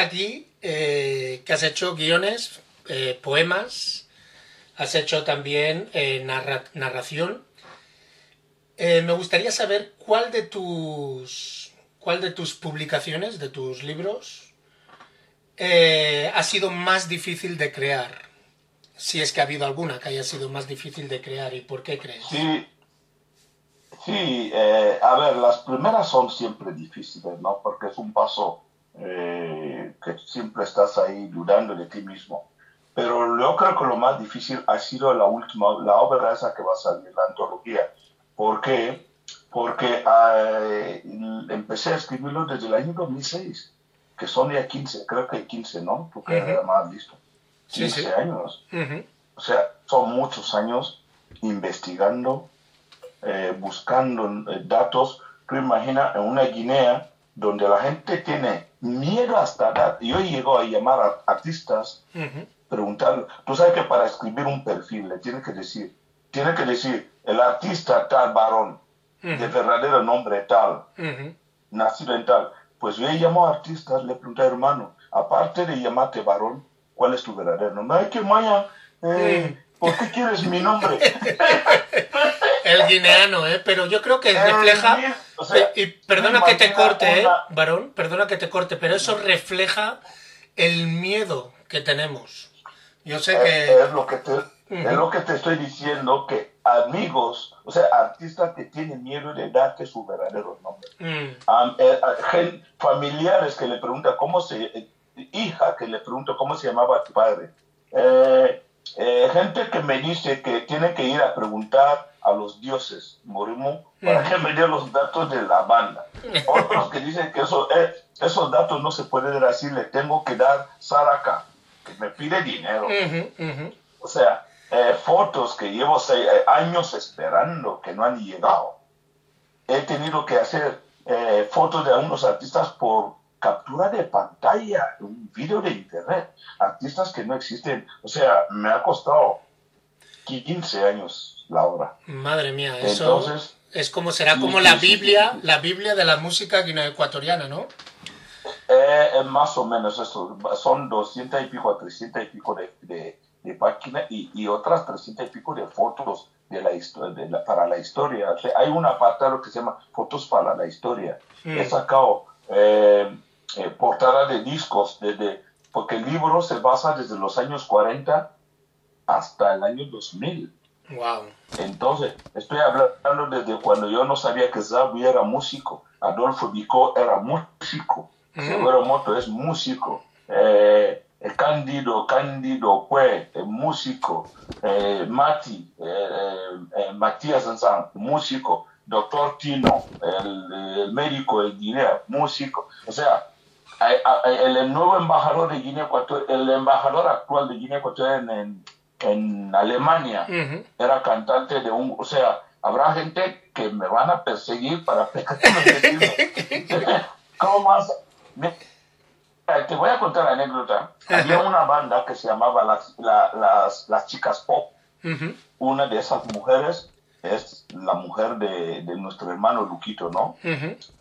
Vemos aquí eh, que has hecho guiones, eh, poemas, has hecho también eh, narra- narración. Me gustaría saber cuál de tus cuál de tus publicaciones, de tus libros, ha sido más difícil de crear. Si es que ha habido alguna que haya sido más difícil de crear y por qué crees. Sí, sí a ver, las primeras son siempre difíciles, ¿no? Porque es un paso eh, que siempre estás ahí dudando de ti mismo. Pero yo creo que lo más difícil ha sido la última, la obra esa que va a salir, la antología. ¿Por qué? Porque eh, empecé a escribirlo desde el año 2006, que son ya 15, creo que 15, ¿no? Tú que Ujú. además has visto. Sí, 15 sí. años. O sea, son muchos años investigando, eh, buscando eh, datos. Tú imaginas en una Guinea donde la gente tiene miedo hasta dar. Yo llego a llamar a artistas, Ujú. preguntar. Tú sabes que para escribir un perfil le tiene que decir, tiene que decir el artista tal varón, de verdadero nombre tal, nacido en tal. Pues yo llamo a artistas, le pregunto, hermano, aparte de llamarte varón, ¿cuál es tu verdadero nombre? Ay, que Maya, eh, ¿por qué quieres mi nombre? El guineano, ¿eh? Pero yo creo que refleja... o sea, y perdona que te corte, ¿eh? Varón, perdona que te corte, pero eso refleja el miedo que tenemos. Yo sé Eh, que... es, lo que te, es lo que te estoy diciendo, que amigos, o sea, artistas que tienen miedo de darte su verdadero nombre. Mm, Am- eh, eh, familiares que le preguntan cómo se... eh, hija que le pregunto cómo se llamaba tu padre. Eh, eh, gente que me dice que tiene que ir a preguntar a los dioses Morimu para Mm. que me den los datos de la banda. Otros que dicen que eso, eh, esos datos no se pueden dar así, le tengo que dar Saraka, que me pide dinero. O sea, eh, fotos que llevo seis, eh, años esperando que no han llegado. He tenido que hacer eh, fotos de algunos artistas por captura de pantalla, un vídeo de internet, artistas que no existen. O sea, me ha costado. 15 años la obra. Madre mía, eso Entonces, es como será como la Biblia, la Biblia de la música guineoecuatoriana, ¿no? Eh, eh, más o menos eso, son 200 y pico a 300 y pico de, de, de páginas y, y otras 300 y pico de fotos de la de la- para la historia. O sea, hay un apartado que se llama Fotos para la Historia. Mm. He sacado eh, eh, portada de discos, desde, porque el libro se basa desde los años 40 hasta el año 2000. Wow. Entonces, estoy hablando desde cuando yo no sabía que Zabi era músico, Adolfo Vico era músico, Mm. Seguro Moto es músico, eh, eh, Cándido, Cándido Cue, eh, músico, eh, Mati, eh, eh, Matías Zanzán, músico, Doctor Tino, el, el médico de Guinea, músico, o sea, el nuevo embajador de Guinea Ecuatorial, el embajador actual de Guinea Ecuatorial en, en Alemania, Ujú. era cantante de un, o sea, habrá gente que me van a perseguir para. ¿Cómo más? Me- te voy a contar la anécdota. Había una banda que se llamaba las, la- las, las Chicas Pop. Una de esas mujeres es la mujer de, de nuestro hermano Luquito, ¿no?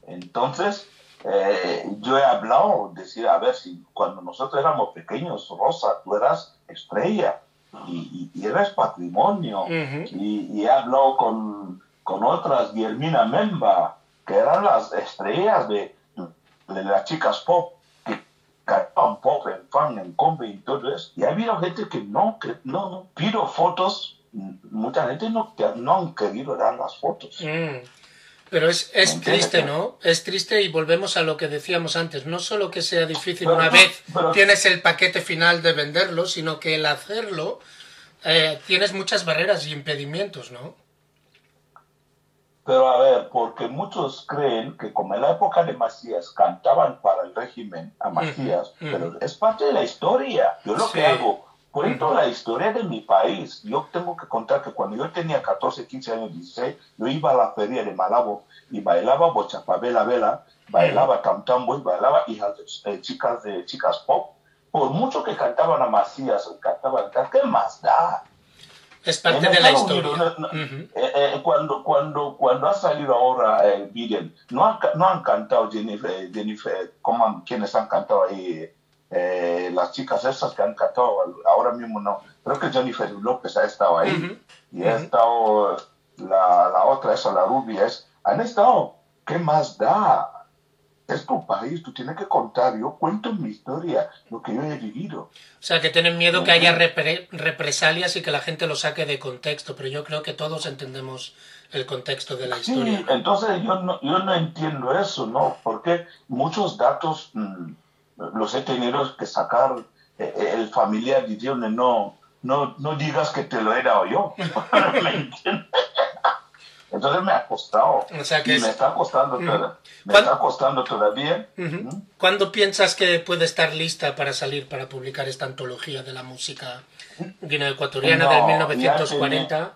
Entonces, eh, yo he hablado, decir, a ver, si cuando nosotros éramos pequeños, Rosa, tú eras estrella y, y- eres patrimonio. Y, y he hablado con, con otras, Guillermina Memba, que eran las estrellas de, de las chicas pop, que cantaban pop en fan, en combi y todo eso. Y ha habido gente que no, que no, no. Pido fotos, mucha gente no, no han querido dar las fotos. Mm. Pero es, es triste, ¿no? Es triste y volvemos a lo que decíamos antes. No solo que sea difícil Pero una vez pero- tienes el paquete final de venderlo, sino que el hacerlo eh, tienes muchas barreras y impedimientos, ¿no? Pero a ver, porque muchos creen que como en la época de Macías cantaban para el régimen a Macías, pero es parte de la historia. Yo lo Sí. que hago, cuento la historia de mi país. Yo tengo que contar que cuando yo tenía 14, 15 años, 16, yo iba a la feria de Malabo y bailaba bochapabela vela, bailaba tamtambo y bailaba hijas de- eh, chicas de chicas pop. Por mucho que cantaban a Macías, cantaban, ¿qué más da? Es parte En de la historia. Unidos, no- no- Ujú. eh, eh, cuando, cuando, cuando ha salido ahora el Biden, no han, no han cantado Jennifer, eh, Jennifer ¿cómo han- quienes han cantado ahí? Eh, las chicas esas que han cantado ahora mismo no. Creo que Jennifer López ha estado ahí. Ujú. Y ha estado la, la otra, esa, la rubia, es, han estado. ¿Qué más da? Es tu país, tú tienes que contar. Yo cuento mi historia, lo que yo he vivido. O sea, que tienen miedo que haya repre- represalias y que la gente lo saque de contexto, pero yo creo que todos entendemos el contexto de la Sí, historia. entonces yo no, yo no entiendo eso, ¿no? Porque muchos datos mm, los he tenido que sacar. eh, eh, el familiar diciendo, no, no, no digas que te lo he dado yo. ¿Me entiendes? Entonces me ha costado. O sea que y es- me está costando, toda- me ¿Cuándo- está costando todavía. ¿Mm? ¿Cuándo piensas que puede estar lista para salir, para publicar esta antología de la música guineoecuatoriana No, del ya 1940?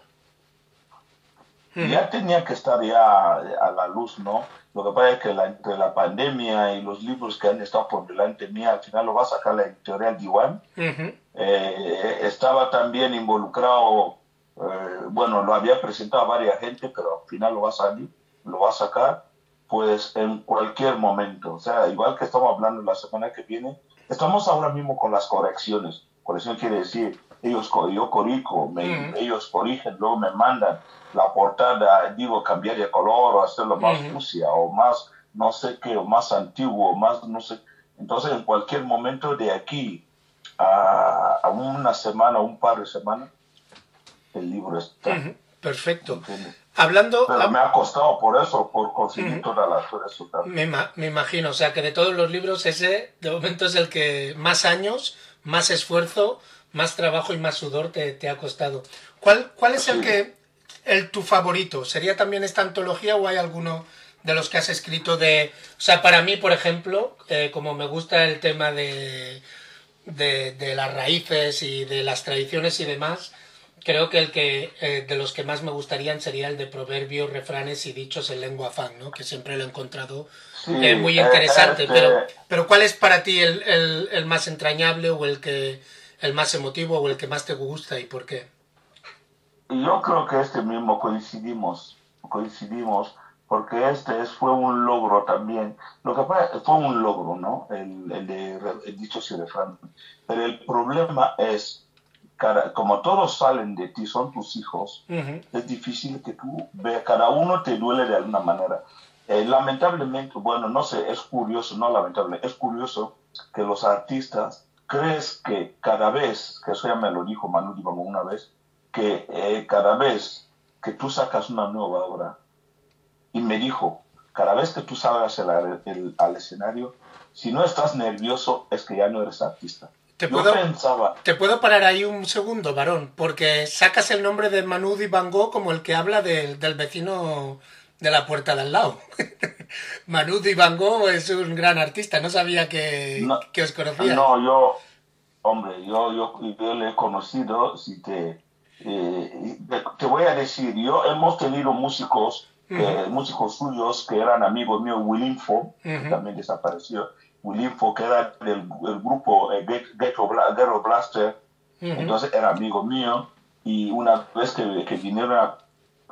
Ya tenía que estar ya a la luz, ¿no? Lo que pasa es que la- entre la pandemia y los libros que han estado por delante mía, al final lo va a sacar la editorial Diwan. Ujú. Eh, estaba también involucrado, eh, bueno, lo había presentado a varias gente, pero al final lo va a salir, lo va a sacar, pues en cualquier momento. O sea, igual que estamos hablando la semana que viene, estamos ahora mismo con las correcciones. Corrección quiere decir, ellos, yo corrijo, me- Ujú. ellos corrigen, luego me mandan la portada, digo, cambiar de color o hacerlo más Ujú. sucia o más, no sé qué, o más antiguo, o más, no sé. Entonces, en cualquier momento de aquí a, a una semana, un par de semanas, el libro está. Perfecto. ¿entiendes? Hablando, Pero me ha costado por eso, por conseguir Ujú. todas las cosas. me, me imagino, o sea, que de todos los libros ese de momento es el que más años, más esfuerzo, más trabajo y más sudor te, te ha costado. ¿Cuál, cuál es el que, el tu favorito? ¿Sería también esta antología o hay alguno de los que has escrito de... O sea, para mí, por ejemplo, eh, como me gusta el tema de, de, de las raíces y de las tradiciones y demás, creo que el que eh, de los que más me gustarían sería el de proverbios, refranes y dichos en lengua fan, ¿no? Que siempre lo he encontrado Sí, eh, muy eh, interesante. este- Pero, pero ¿cuál es para ti el, el, el más entrañable o el que el más emotivo o el que más te gusta y por qué? yo creo que este mismo coincidimos, coincidimos, porque este es, fue un logro también. Lo que pasa fue un logro, ¿no? El, el de el dicho y refrán. Pero el problema es, cada- como todos salen de ti, son tus hijos, es difícil que tú veas, cada uno te duele de alguna manera. Eh, lamentablemente, bueno, no sé, es curioso, no lamentable, es curioso que los artistas, crees que cada vez, que eso ya me lo dijo Manu Dibango una vez, que eh, cada vez que tú sacas una nueva obra, y me dijo, cada vez que tú salgas el- el- al escenario, si no estás nervioso es que ya no eres artista. ¿Te Yo puedo, pensaba, te puedo parar ahí un segundo, varón, porque sacas el nombre de Manu Dibango como el que habla del vecino de la puerta de al lado. Manu Dibango es un gran artista, no sabía que, No, que os conocía. No, yo, hombre, yo, yo, yo le he conocido, si te, eh, te, voy a decir, yo hemos tenido músicos, que- músicos suyos que eran amigos míos, Willinfo, que Ujú. también desapareció, Willinfo, que era del el grupo eh, Ghetto, Ghetto Blaster, entonces era amigo mío, y una vez que, que vinieron a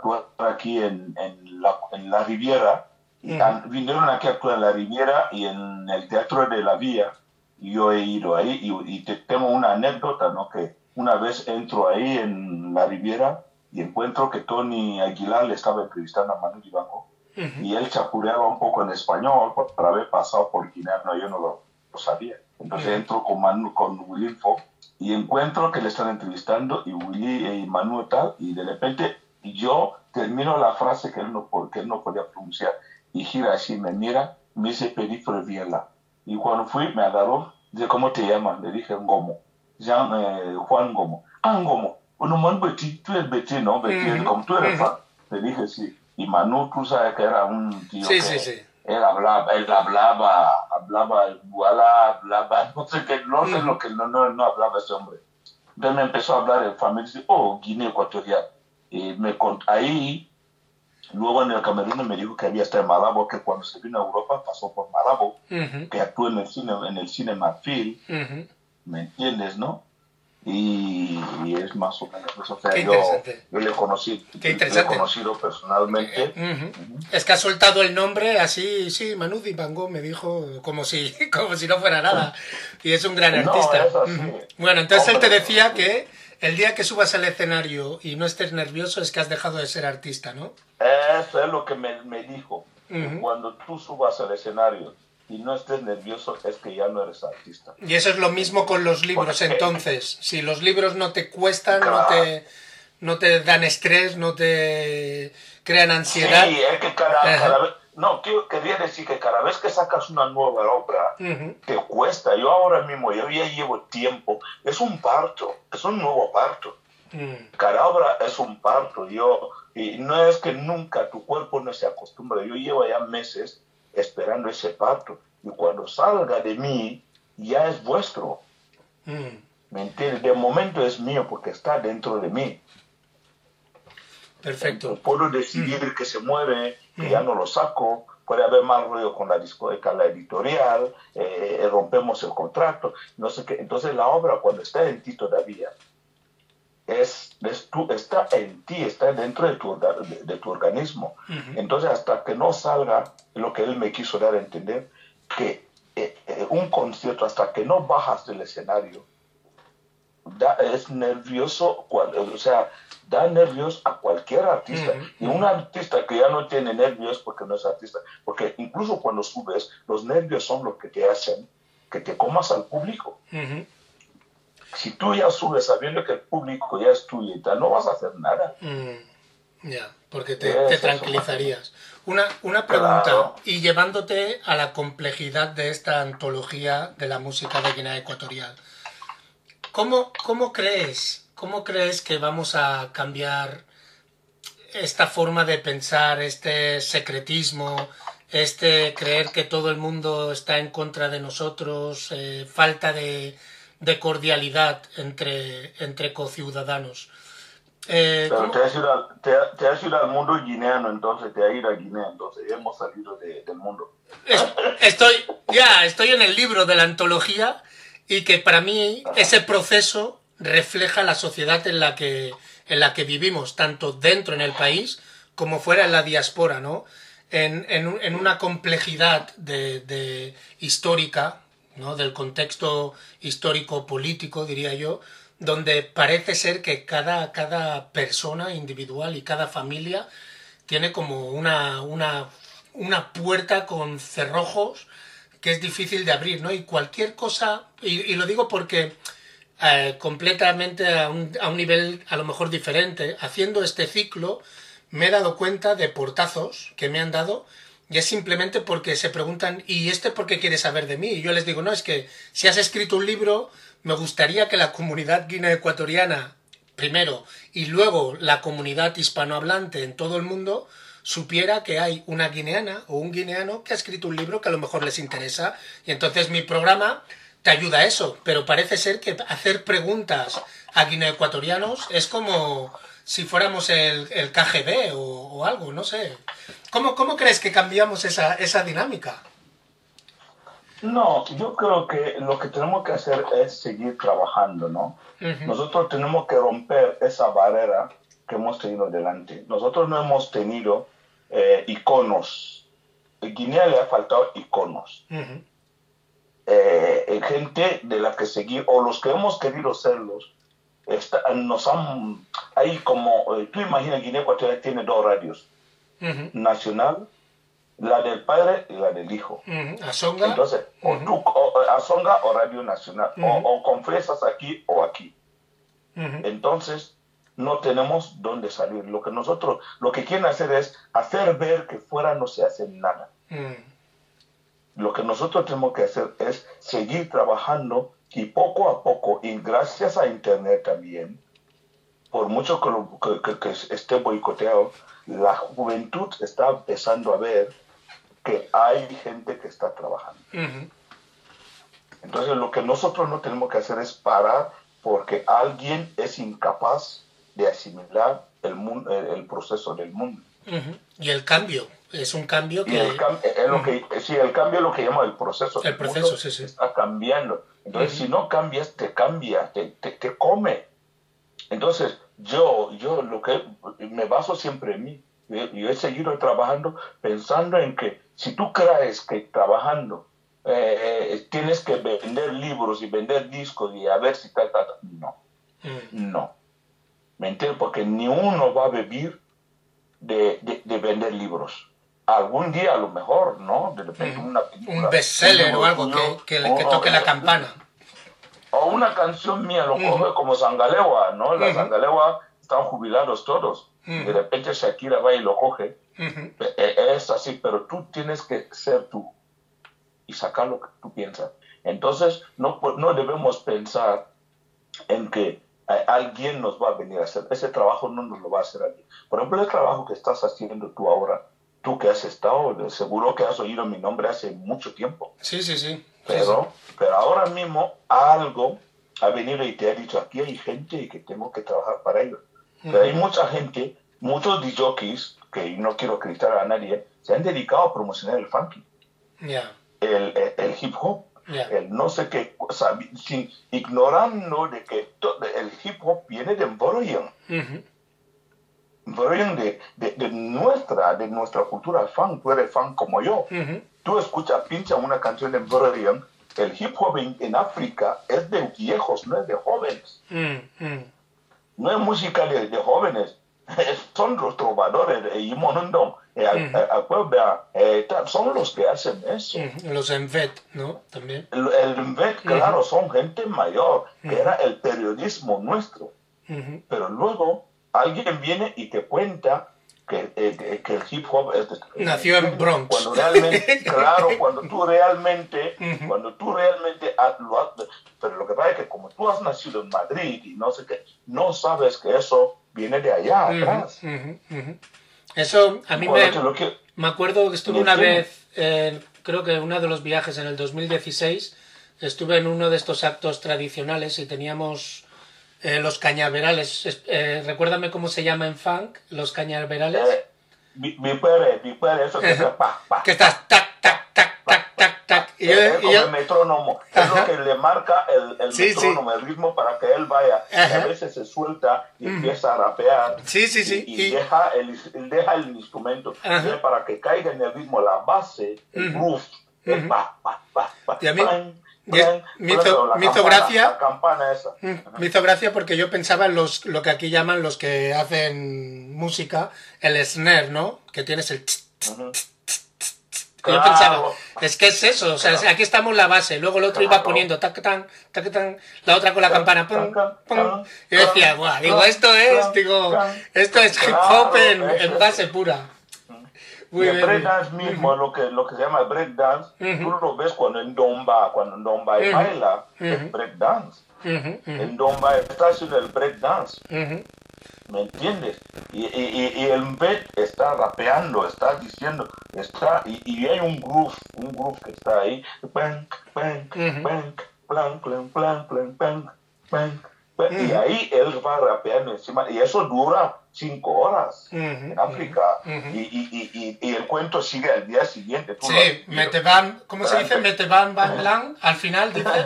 actuar aquí en, en, la, en la Riviera, vinieron aquí a actuar en la Riviera y en el Teatro de la Vía, yo he ido ahí, y, y te, tengo una anécdota, ¿no? Que una vez entro ahí en la Riviera y encuentro que Tony Aguilar le estaba entrevistando a Manu Dibango, Ujú. y él chapureaba un poco en español por, haber pasado por Guinea, no, yo no lo, lo sabía. Entonces Ujú. entro con, Manu, con Willy Fo y encuentro que le están entrevistando y Willy y Manu tal, y de repente yo termino la frase que él no, que él no podía pronunciar y gira así, me mira, me dice Perifero Viela. Y cuando fui, me agarró, dice, ¿cómo te llamas? Le dije, Ngomo. Jean, eh, Juan Ngomo. Ah, Ngomo. Bueno, man, Betty, tú eres Betty, ¿no? Ujú, como tú eres fan. Le dije, sí. Y Manu, tú sabes que era un tío Sí, que sí, sí. él hablaba, él hablaba, hablaba iguala, hablaba, no sé qué, no sé lo que no, no, no hablaba ese hombre. Entonces me empezó a hablar en familia, dice, oh, Guinea Ecuatorial. Y me ahí, luego en el Camerún me dijo que había estado en Malabo, que cuando se vino a Europa pasó por Malabo, Ujú. que actuó en el cine, en el cine Marfil, Ujú. ¿me entiendes, no? Y, y es más o menos eso. O sea, yo, yo le conocí, Qué le he conocido personalmente. Ujú. Es que ha soltado el nombre así, sí, Manu Dibango me dijo como si, como si no fuera nada. Y es un gran No, artista. así. Ujú. Bueno, entonces él te Hombre. decía que el día que subas al escenario y no estés nervioso es que has dejado de ser artista, ¿no? Eso es lo que me, me dijo. Cuando tú subas al escenario y no estés nervioso, es que ya no eres artista. Y eso es lo mismo con los libros, Porque- entonces. Si los libros no te cuestan, no te, no te dan estrés, no te crean ansiedad. Sí, es que cada, cada vez. No, quiero, quería decir que cada vez que sacas una nueva obra, te cuesta. Yo ahora mismo, yo ya llevo tiempo. Es un parto, es un nuevo parto. Mm. Cada obra es un parto. Yo, y no es que nunca tu cuerpo no se acostumbra. Yo llevo ya meses esperando ese parto. Y cuando salga de mí, ya es vuestro. Mm. ¿Me entiendes? De momento es mío porque está dentro de mí. Perfecto. Puedo decidir que se muere, que ya no lo saco. Puede haber mal rollo con la discoteca, la editorial, eh, rompemos el contrato, no sé qué. Entonces la obra cuando está en ti todavía, es, es tú, está en ti, está dentro de tu, de, de tu organismo. Ujú. Entonces hasta que no salga lo que él me quiso dar a entender, que eh, eh, un concierto, hasta que no bajas del escenario, da- es nervioso, cual- o sea, da nervios a cualquier artista. Y un artista que ya no tiene nervios porque no es artista, porque incluso cuando subes, los nervios son lo que te hacen que te comas al público. Si tú ya subes sabiendo que el público ya es tuyo y tal, no vas a hacer nada. Mm, ya, porque te, tranquilizarías. Una, una pregunta, Claro. y llevándote a la complejidad de esta antología de la música de Guinea Ecuatorial. ¿Cómo, cómo crees, cómo crees que vamos a cambiar esta forma de pensar, este secretismo, este creer que todo el mundo está en contra de nosotros, eh, falta de, de cordialidad entre, entre cociudadanos? Eh, Pero ¿cómo- te has, ido al, te, te has ido al mundo guineano, entonces te has ido a Guinea, entonces ya hemos salido de- del mundo. Es- Estoy, ya, estoy en el libro de la antología y que para mí ese proceso refleja la sociedad en la que, en la que vivimos, tanto dentro en el país como fuera en la diáspora, ¿no? En, en en una complejidad de, de histórica, ¿no? Del contexto histórico-político, diría yo, donde parece ser que cada, cada persona individual y cada familia tiene como una, una, una puerta con cerrojos que es difícil de abrir, ¿no? Y cualquier cosa, y, y lo digo porque eh, completamente a un, a un nivel a lo mejor diferente, haciendo este ciclo, me he dado cuenta de portazos que me han dado y es simplemente porque se preguntan, ¿y este por qué quiere saber de mí? Y yo les digo, no, es que si has escrito un libro, me gustaría que la comunidad guineoecuatoriana, primero, y luego la comunidad hispanohablante en todo el mundo, supiera que hay una guineana o un guineano que ha escrito un libro que a lo mejor les interesa. Y entonces mi programa te ayuda a eso, pero parece ser que hacer preguntas a guineoecuatorianos es como si fuéramos el, el KGB o, o algo, no sé. ¿Cómo, cómo crees que cambiamos esa, esa dinámica? No, yo creo que lo que tenemos que hacer es seguir trabajando, ¿no? Nosotros tenemos que romper esa barrera que hemos tenido delante. Nosotros no hemos tenido eh, iconos. En Guinea le ha faltado iconos. Eh, gente de la que seguir, o los que hemos querido serlos, está- nos han, hay como, eh, tú imaginas, Guinea Ecuatorial tiene dos radios, nacional, la del padre y la del hijo. Ujú. Asonga. Entonces, o tú, o, o Azonga o Radio Nacional, o- o, confiesas aquí o aquí. Entonces, no tenemos dónde salir. Lo que nosotros, lo que quieren hacer es hacer ver que fuera no se hace nada. Mm. Lo que nosotros tenemos que hacer es seguir trabajando y poco a poco, y gracias a Internet también, por mucho que, lo- que- que- que esté boicoteado, la juventud está empezando a ver que hay gente que está trabajando. Entonces lo que nosotros no tenemos que hacer es parar porque alguien es incapaz de asimilar el, mun- el, proceso del mundo. Y el cambio. Es un cambio que... el, cam- es lo que, sí, el cambio es lo que llama el proceso. El proceso, mundo sí, sí. Está cambiando. Entonces, si no cambias, te cambia, te, te, te come. Entonces, yo, yo lo que me baso siempre en mí. Yo, yo he seguido trabajando pensando en que si tú crees que trabajando eh, tienes que vender libros y vender discos y a ver si tal, tal, tal, no, Mm. no. ¿Me entiendes? Porque ni uno va a vivir de, de, de vender libros. Algún día a lo mejor, ¿no? De repente Ujú. una película, Un bestseller o algo que, que, que toque la campana. o una canción mía lo coge como Sangalewa, ¿no? La Ujú. Sangalewa están jubilados todos. De repente Shakira va y lo coge. E- e- Es así, pero tú tienes que ser tú y sacar lo que tú piensas. Entonces, no, no debemos pensar en que alguien nos va a venir a hacer. Ese trabajo no nos lo va a hacer alguien. Por ejemplo, el trabajo que estás haciendo tú ahora, tú que has estado, seguro que has oído mi nombre hace mucho tiempo. Sí, sí, sí. Sí, Pero, pero ahora mismo algo ha venido y te ha dicho, aquí hay gente que tengo que trabajar para ellos. Pero hay mucha gente, muchos DJs, que no quiero criticar a nadie, se han dedicado a promocionar el funky, el- el hip hop, el no sé qué, cosa, sin, ignorando de que to- el hip hop viene de Ujú. Mboroyan de, de, de nuestra, de nuestra cultura funk, tú eres fan como yo. Tú escuchas, pincha una canción de Mboroyan, el hip hop en, en África es de viejos, no es de jóvenes. Mm, mm. no es música de, de jóvenes, son los trovadores eh, y Eh, al pueblo, eh, son los que hacen eso. Mm. Los Envet, ¿no? También. El, el Mbet, claro, son gente mayor, que era el periodismo nuestro, pero luego alguien viene y te cuenta que, eh, que- el hip hop es de- Nació en Bronx. Cuando realmente, claro, cuando tú realmente, cuando tú realmente has- lo has- pero lo que pasa es que como tú has nacido en Madrid y no sé qué, no sabes que eso viene de allá atrás. Eso a mí me, que- me acuerdo que estuve ¿Me una vez, eh, creo que uno de los viajes en el 2016, estuve en uno de estos actos tradicionales y teníamos eh, los cañaverales. Es- eh, recuérdame cómo se llama en funk, los cañaverales. Eh, mi, padre, mi padre, eso que se pa, pa, que estás tac, tac, tac, tac, tac, tac, Y es y como el metrónomo, es lo que le marca el, el metrónomo, el ritmo para que él vaya. A veces se suelta y empieza a rapear. Sí, sí, sí. Y, deja, el, deja el instrumento. Para que caiga en el ritmo, la base, el groove, el pa, pa, pa, pa, Y a mí- me hizo- eso gracia- esa. Mm, Me hizo gracia porque yo pensaba en los, lo que aquí llaman los que hacen música, el snare, ¿no? Que tienes el... tss, tss, que Yo Claro. pensaba, es que es eso, o sea, Claro. aquí estamos la base, luego el otro iba Claro. poniendo tac tan, tac tan, la otra con la campana, pum, pum. Y yo decía, guau, digo, esto es, digo, esto es hip Claro, hop en, base pura. Muy y el breakdance mismo, lo, que, lo que se llama breakdance, Ujú. tú lo ves cuando en Domba, cuando en Domba Ujú. baila, Ujú. es breakdance. En Domba está haciendo el breakdance. ¿me entiendes? Y, y, y, el bet está rapeando, está diciendo, está, y, y hay un groove, un groove que está ahí, bang, Ujú. bang, plan, plan, plan, plan, bang, y ahí él va rapeando encima, y eso dura cinco horas Ujú, en África, ujú. y, y, y, y, y el cuento sigue al día siguiente. tú Sí, Meteban, ¿cómo se dice? Meteban Van Blanc, al final dice,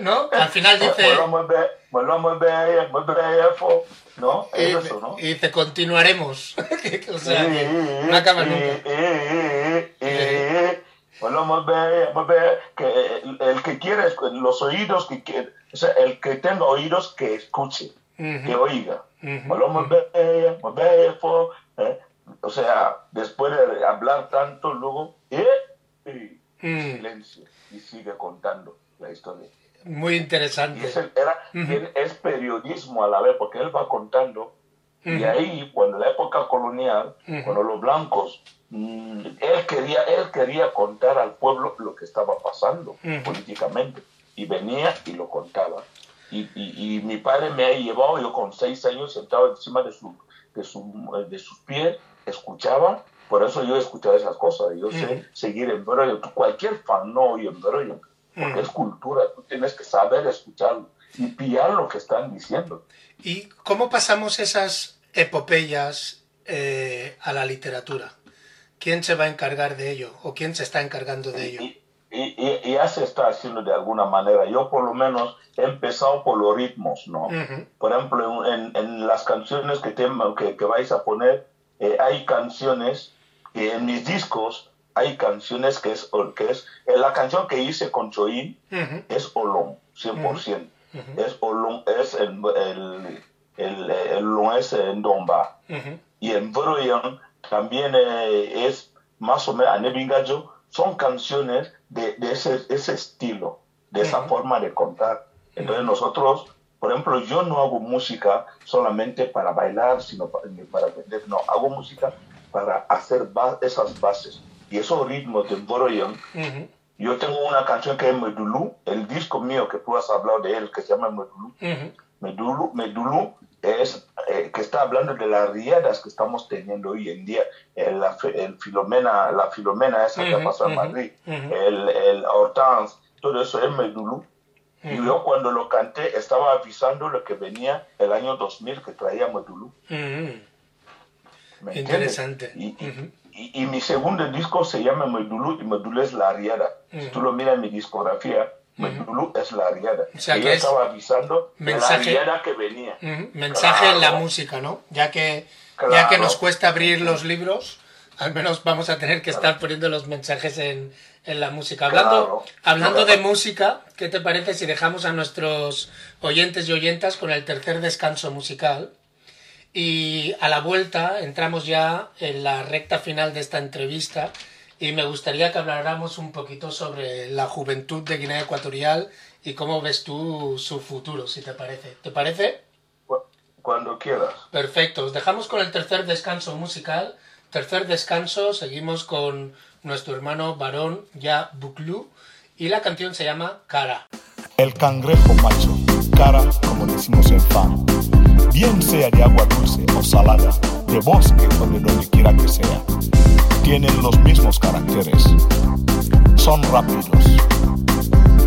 ¿no? Al final dice, bien, fo, ¿no? y, Es eso, ¿no? y dice, continuaremos. o sea, que no acaba nunca. Bueno, muy bien, muy bien, que el, el que quiere, los oídos, que quiere, o sea, el que tenga oídos, que escuche, que Ujú, oiga. Ujú, Bueno, muy bien, muy bien, fo, ¿eh? O sea, después de hablar tanto, luego, eh, y Mm. silencio, y sigue contando la historia. Muy Y interesante. ese era, Ujú. tiene- es periodismo a la vez, porque él va contando. Y Ujú. ahí, cuando la época colonial, Ujú. cuando los blancos, mm, él, quería, él quería contar al pueblo lo que estaba pasando políticamente. Y venía y lo contaba. Y, y- y mi padre me ha llevado, yo con seis años, sentado encima de, su, de, su, de sus pies, escuchaba. Por eso yo escuchaba esas cosas. Yo sé Ujú. seguir en Broyo. Cualquier fan no oye en Broyo. Porque Ujú. es cultura. Tú tienes que saber escucharlo y pillar lo que están diciendo. ¿Y cómo pasamos esas epopeyas eh, a la literatura? ¿Quién se va a encargar de ello? ¿O quién se está encargando de ello? Y, y- y- y ya se está haciendo de alguna manera. Yo por lo menos he empezado por los ritmos, ¿no? Ujú, Por ejemplo, en, en las canciones que, te- que, que vais a poner, eh, hay canciones que en mis discos hay canciones que es, que es eh, la canción que hice con Choín ujú, es Olón, 100%. ujú, Es Olón, es el, el, el, el es en Domba. y en Broyan también eh, es más o menos Anebingayo, son canciones de, de ese, ese estilo, de esa Ujú. forma de contar. Entonces nosotros, por ejemplo, yo no hago música solamente para bailar, sino para, para vender, no, hago música para hacer ba- esas bases y esos ritmos de Broyan. ujú, Yo tengo una canción que es Medulú, el disco mío que tú has hablado de él, que se llama Medulú, ujú, Medulu, Medulu es eh, que está hablando de las riadas que estamos teniendo hoy en día, el, la, el Filomena, la Filomena esa que pasó en Madrid, el, el Hortense, todo eso es Medulu. Y yo cuando lo canté estaba avisando lo que venía el año 2000 que traía Medulu. ujú. ¿me Interesante. Y, y- Ujú. y- y mi segundo disco se llama Medulu y Medulu es la riada. Si tú lo miras en mi discografía, Es la riada. O sea y que yo es estaba avisando de mensaje- la riada que venía. Mensaje en la música, ¿no? Ya que, ya que nos cuesta abrir los libros, al menos vamos a tener que estar poniendo los mensajes en, en la música. Hablando, hablando de música, ¿qué te parece si dejamos a nuestros oyentes y oyentas con el tercer descanso musical? Y a la vuelta entramos ya en la recta final de esta entrevista y me gustaría que habláramos un poquito sobre la juventud de Guinea Ecuatorial y cómo ves tú su futuro, si te parece. ¿Te parece? Cu- Cuando quieras. Perfecto, os dejamos con el tercer descanso musical. Tercer descanso, seguimos con nuestro hermano varón Ya Buklu y la canción se llama Cara. El cangrejo macho, cara como decimos en fan. Bien sea de agua dulce o salada, de bosque o de donde quiera que sea tienen los mismos caracteres. Son rápidos.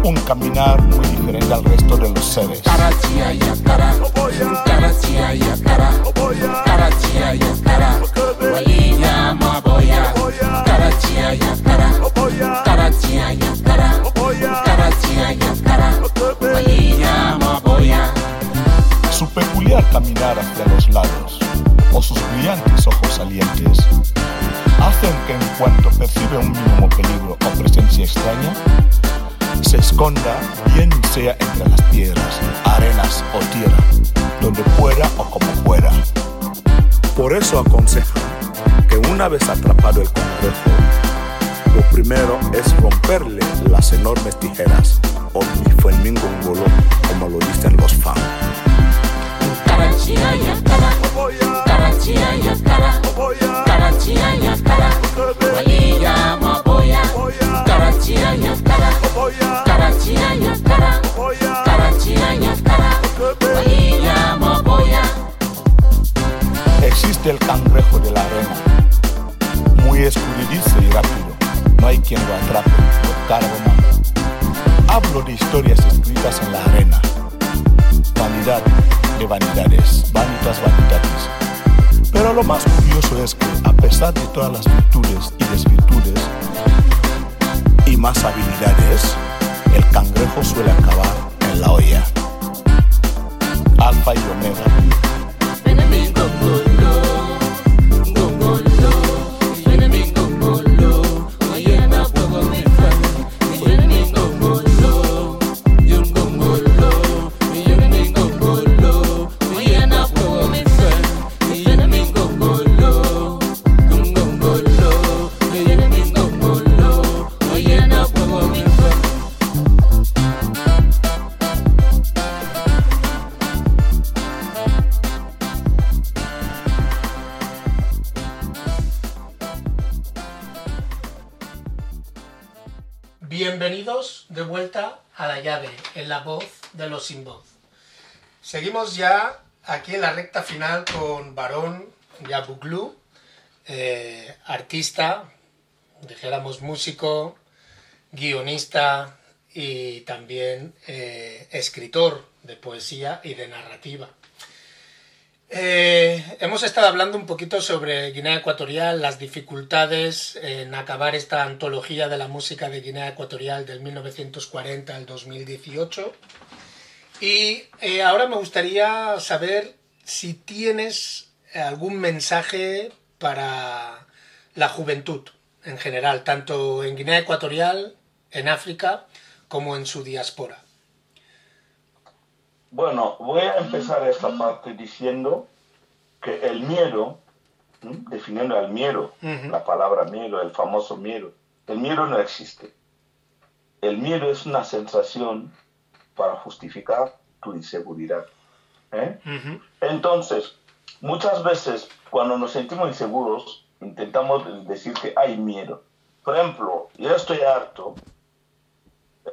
Un caminar muy diferente al resto de los seres. Su peculiar caminar hacia los lados o sus brillantes ojos salientes hacen que en cuanto percibe un mínimo peligro o presencia extraña, se esconda bien sea entre las piedras, arenas o tierra, donde fuera o como fuera. Por eso aconseja que una vez atrapado el cangrejo, lo primero es romperle las enormes tijeras o ngolo, como lo dicen los fans. Tarachia yakara, tarachia Existe el cangrejo de la arena, muy escurridizo y rápido. No hay quien lo atrape por cara. Hablo de historias escritas en la arena. Vanidad de vanidades, vanitas vanitatis. Pero lo más curioso es que, a pesar de todas las virtudes y desvirtudes y más habilidades, el cangrejo suele acabar en la olla. Alfa y Omega. En la voz de los sin voz. Seguimos ya aquí en la recta final con Barón Yabuglu, eh, artista, dijéramos músico, guionista y también eh, escritor de poesía y de narrativa. Eh, hemos estado hablando un poquito sobre Guinea Ecuatorial, las dificultades en acabar esta antología de la música de Guinea Ecuatorial del 1940 al 2018. Y eh, ahora me gustaría saber si tienes algún mensaje para la juventud en general, tanto en Guinea Ecuatorial, en África, como en su diáspora. Bueno, voy a empezar esta parte diciendo que el miedo, ¿m? definiendo el miedo, Ujú. la palabra miedo, el famoso miedo, el miedo no existe. El miedo es una sensación para justificar tu inseguridad. ¿eh? Ujú, Entonces, muchas veces cuando nos sentimos inseguros, intentamos decir que hay miedo. Por ejemplo, yo estoy harto,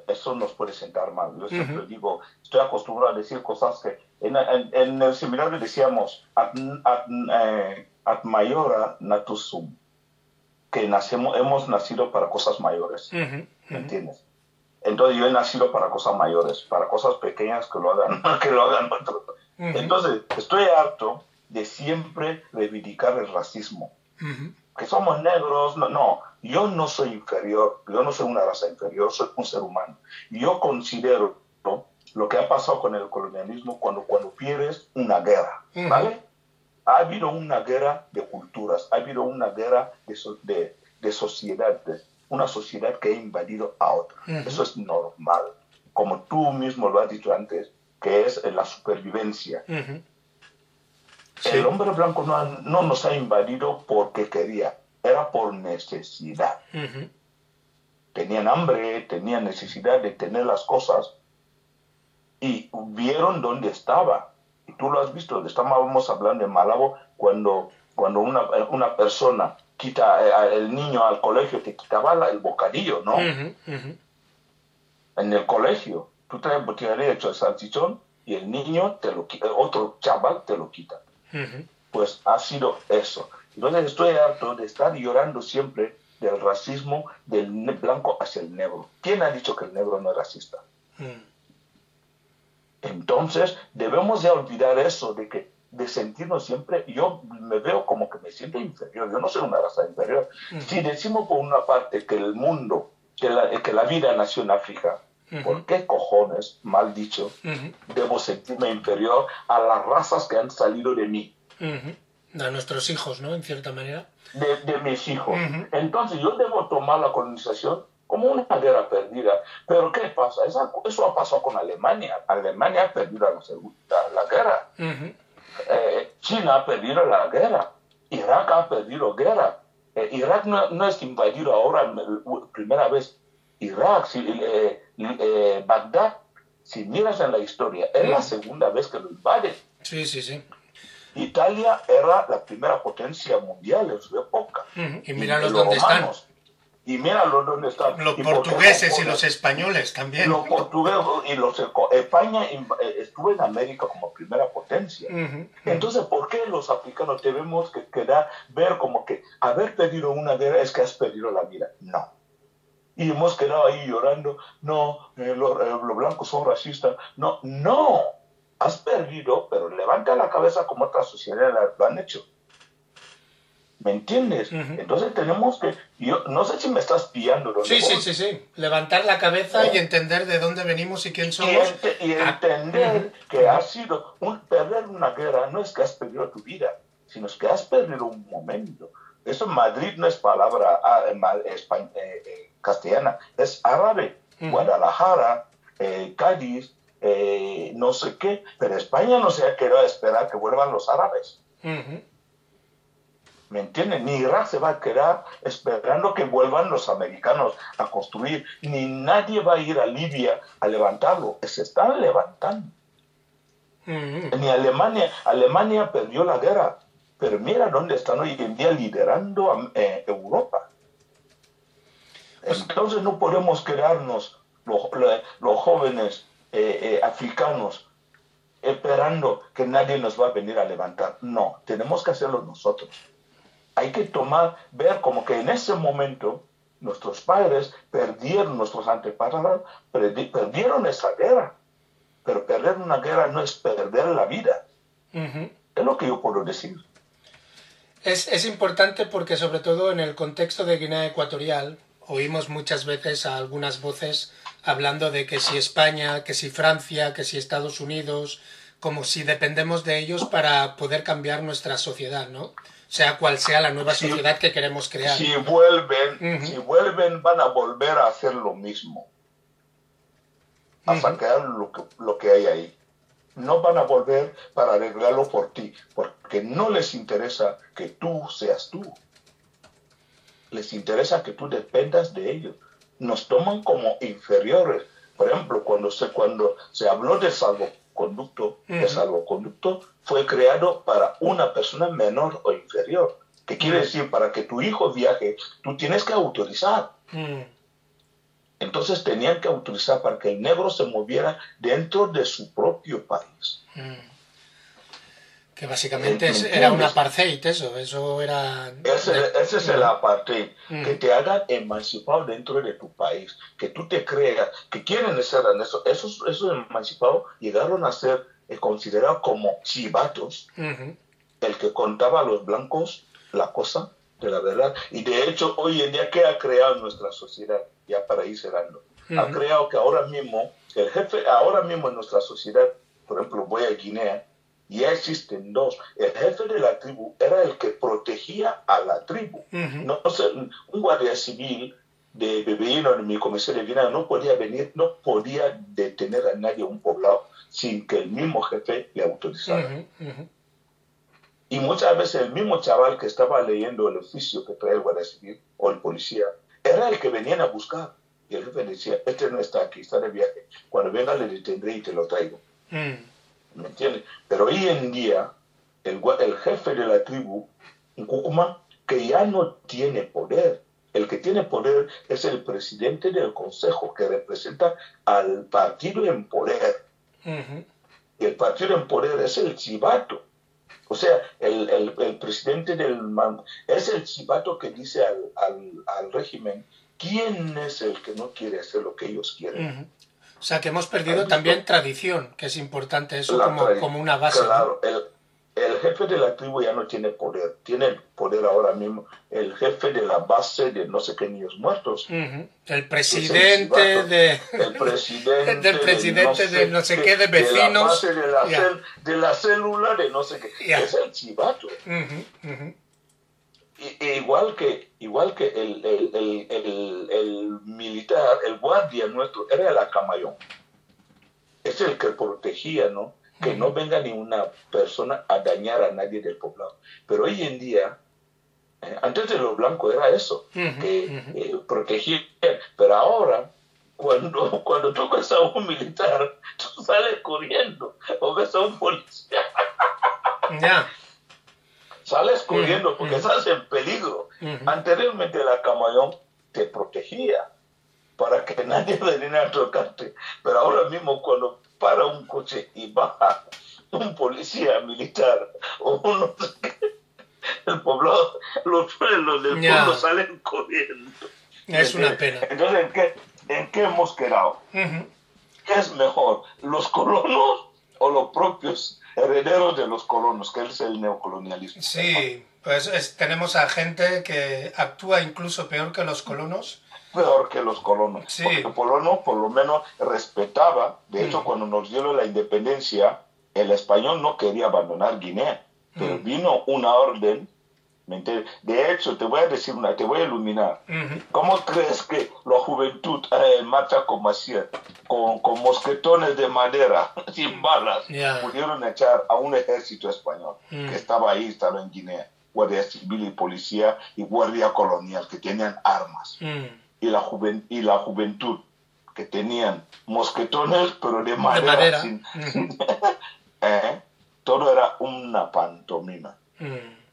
eso nos puede sentar mal. Yo siempre Ujú. digo, estoy acostumbrado a decir cosas que en, en- en el seminario decíamos, ad, ad, eh, ad mayora natus sum, que nacemos, hemos nacido para cosas mayores. ujú, ¿Me ujú. entiendes? Entonces yo he nacido para cosas mayores, para cosas pequeñas que lo hagan, que lo hagan otros. Ujú. Entonces, estoy harto de siempre reivindicar el racismo. Que somos negros, no, no, yo no soy inferior, yo no soy una raza inferior, soy un ser humano. Yo considero ¿no? lo que ha pasado con el colonialismo cuando, cuando pierdes una guerra. ¿vale? Ha habido una guerra de culturas, ha habido una guerra de, so- de, de sociedades, una sociedad que ha invadido a otra. Eso es normal, como tú mismo lo has dicho antes, que es la supervivencia. El Sí. hombre blanco no, ha- no nos ha invadido porque quería, era por necesidad. Tenían hambre, tenían necesidad de tener las cosas y vieron dónde estaba. Y tú lo has visto, estábamos hablando en Malabo cuando, cuando una, una persona quita eh, el niño al colegio, te quitaba la- el bocadillo, ¿no? En el colegio, tú traes botella hecho de salchichón y el niño, te lo quita, otro chaval te lo quita. Pues ha sido eso. Entonces estoy harto de estar llorando siempre del racismo del blanco hacia el negro. ¿Quién ha dicho que el negro no es racista? mm. Entonces debemos ya olvidar eso de que de sentirnos siempre, yo me veo como que me siento inferior, yo no soy una raza inferior. Si decimos por una parte que el mundo, que la, que la vida nació en África, ¿por qué cojones, mal dicho, debo sentirme inferior a las razas que han salido de mí? A nuestros hijos, ¿no? En cierta manera. de, de mis hijos. Ujú. Entonces yo debo tomar la colonización como una guerra perdida. Pero ¿qué pasa? Esa- eso ha pasado con Alemania. Alemania ha perdido la, segunda- la guerra. Ujú. Eh, China ha perdido la guerra. Irak ha perdido guerra. Eh, Irak no, no es invadido ahora primera vez. Irak, si, eh, eh, Bagdad, si miras en la historia, es la segunda vez que lo invade. Sí, sí, sí. Italia era la primera potencia mundial en su época. Ujú. Y míralos los dónde están. Y míralos dónde están. Los ¿Y portugueses y los españoles también. Los portugueses y los... España inv- eh, estuvo en América como primera potencia. Entonces, ¿por qué los africanos tenemos que quedar, ver como que haber perdido una guerra es que has perdido la vida? No. Y hemos quedado ahí llorando, no, eh, los, eh, los blancos son racistas. No, no. Has perdido, pero levanta la cabeza como otras sociedades lo han hecho. ¿Me entiendes? Entonces tenemos que, yo no sé si me estás pillando. ¿dónde Sí, sí, sí, sí. Levantar la cabeza y entender de dónde venimos y quién Y, somos. y Ah, entender que ha sido un perder una guerra no es que has perdido tu vida, sino es que has perdido un momento. Eso Madrid no es palabra ah, eh, eh, eh, castellana, es árabe. Ujú. Guadalajara, eh, Cádiz, eh, no sé qué, pero España no se ha quedado a esperar que vuelvan los árabes. ¿Me entienden? Ni Irak se va a quedar esperando que vuelvan los americanos a construir, ni nadie va a ir a Libia a levantarlo. Se están levantando. Ni Alemania, Alemania perdió la guerra, pero mira dónde están hoy en día liderando a eh, Europa. Entonces no podemos quedarnos los- los jóvenes eh, eh, africanos esperando que nadie nos va a venir a levantar. No, tenemos que hacerlo nosotros. Hay que tomar, ver como que en ese momento nuestros padres perdieron, nuestros antepasados perdi- perdieron esa guerra. Pero perder una guerra no es perder la vida. Ujú. Es lo que yo puedo decir. Es, es importante porque sobre todo en el contexto de Guinea Ecuatorial oímos muchas veces a algunas voces hablando de que si España, que si Francia, que si Estados Unidos, como si dependemos de ellos para poder cambiar nuestra sociedad, ¿no? Sea cual sea la nueva sociedad que queremos crear. Si vuelven, si vuelven, van a volver a hacer lo mismo. A Ujú. sacar lo que, lo que hay ahí. No van a volver para arreglarlo por ti, porque no les interesa que tú seas tú. Les interesa que tú dependas de ellos. Nos toman como inferiores. Por ejemplo, cuando se, cuando se habló de salvoconducto, el salvoconducto fue creado para una persona menor o inferior. ¿Qué quiere decir? Para que tu hijo viaje, tú tienes que autorizar. Entonces tenían que autorizar para que el negro se moviera dentro de su propio país. Mm. Que básicamente es- ¿Me era un apartheid, eso, eso era... Ese, ese es el apartheid, Mm. que te hagan emancipado dentro de tu país, que tú te creas, que quieren ser eso. Esos, esos emancipados llegaron a ser eh, considerados como chivatos, Ujú. el que contaba a los blancos la cosa de la verdad. Y de hecho, hoy en día, ¿qué ha creado nuestra sociedad? Ya para ir cerrando. Ha Ujú. creado que ahora mismo, el jefe, ahora mismo en nuestra sociedad, por ejemplo, voy a Guinea, ya existen dos. El jefe de la tribu era el que protegía a la tribu. No sé, un guardia civil de Bebeino, en mi comisión de Guinea, no podía venir, no podía detener a nadie a un poblado sin que el mismo jefe le autorizara. Y muchas veces el mismo chaval que estaba leyendo el oficio que trae el guardia civil o el policía, era el que venían a buscar. Y el jefe decía, este no está aquí, está de viaje. Cuando venga le detendré y te lo traigo. Mm, ¿Me entiendes? Pero hoy en día, el, el jefe de la tribu, Cúcuma, que ya no tiene poder. El que tiene poder es el presidente del consejo que representa al partido en poder. Y el partido en poder es el chivato. O sea, el, el- el presidente del man- es el chivato que dice al, al, al régimen quién es el que no quiere hacer lo que ellos quieren. O sea que hemos perdido también tradición, que es importante eso La como, una base. ¿no? Claro, el, el jefe de la tribu ya no tiene poder, tiene poder ahora mismo el jefe de la base de no sé qué niños muertos. El Es presidente el de... el presidente del presidente de no sé qué, de vecinos. la base de la, cel- de la célula de no sé qué. Ya. Es el chivato. E igual que, igual que el, el, el, el, militar, el guardia nuestro, era el acamayón. Es el que protegía, ¿no? Que no venga ni una persona a dañar a nadie del poblado. Pero hoy en día, eh, antes de los blancos era eso, que eh, protegían. Pero ahora, cuando, cuando tú ves a un militar, tú sales corriendo. O ves a un policía, Ya. Sales corriendo porque estás en peligro. Anteriormente la camayón te protegía para que nadie viniera a tocarte. Pero ahora mismo cuando para un coche y baja un policía militar o uno el poblado, los pueblos del Ya. pueblo salen corriendo. Es una pena. Entonces, ¿en qué, ¿en qué hemos quedado? Ujú. ¿Qué es mejor? ¿Los colonos o los propios herederos de los colonos, que es el neocolonialismo? Sí, pues es- tenemos a gente que actúa incluso peor que los colonos. peor que los colonos. Sí. Porque el colono por lo menos respetaba, de hecho Mm. cuando nos dieron la independencia, el español no quería abandonar Guinea, pero Mm. vino una orden. De hecho, te voy a decir una, te voy a iluminar. ¿Cómo crees que la juventud eh, mata con Maciel, con, con mosquetones de madera, sin balas, pudieron echar a un ejército español Mm. que estaba ahí, estaba en Guinea, guardia civil y policía y guardia colonial que tenían armas Mm. y la, juven- y la juventud que tenían mosquetones pero de madera, madera. sin- Ujú. ¿eh? todo era una pantomima Mm.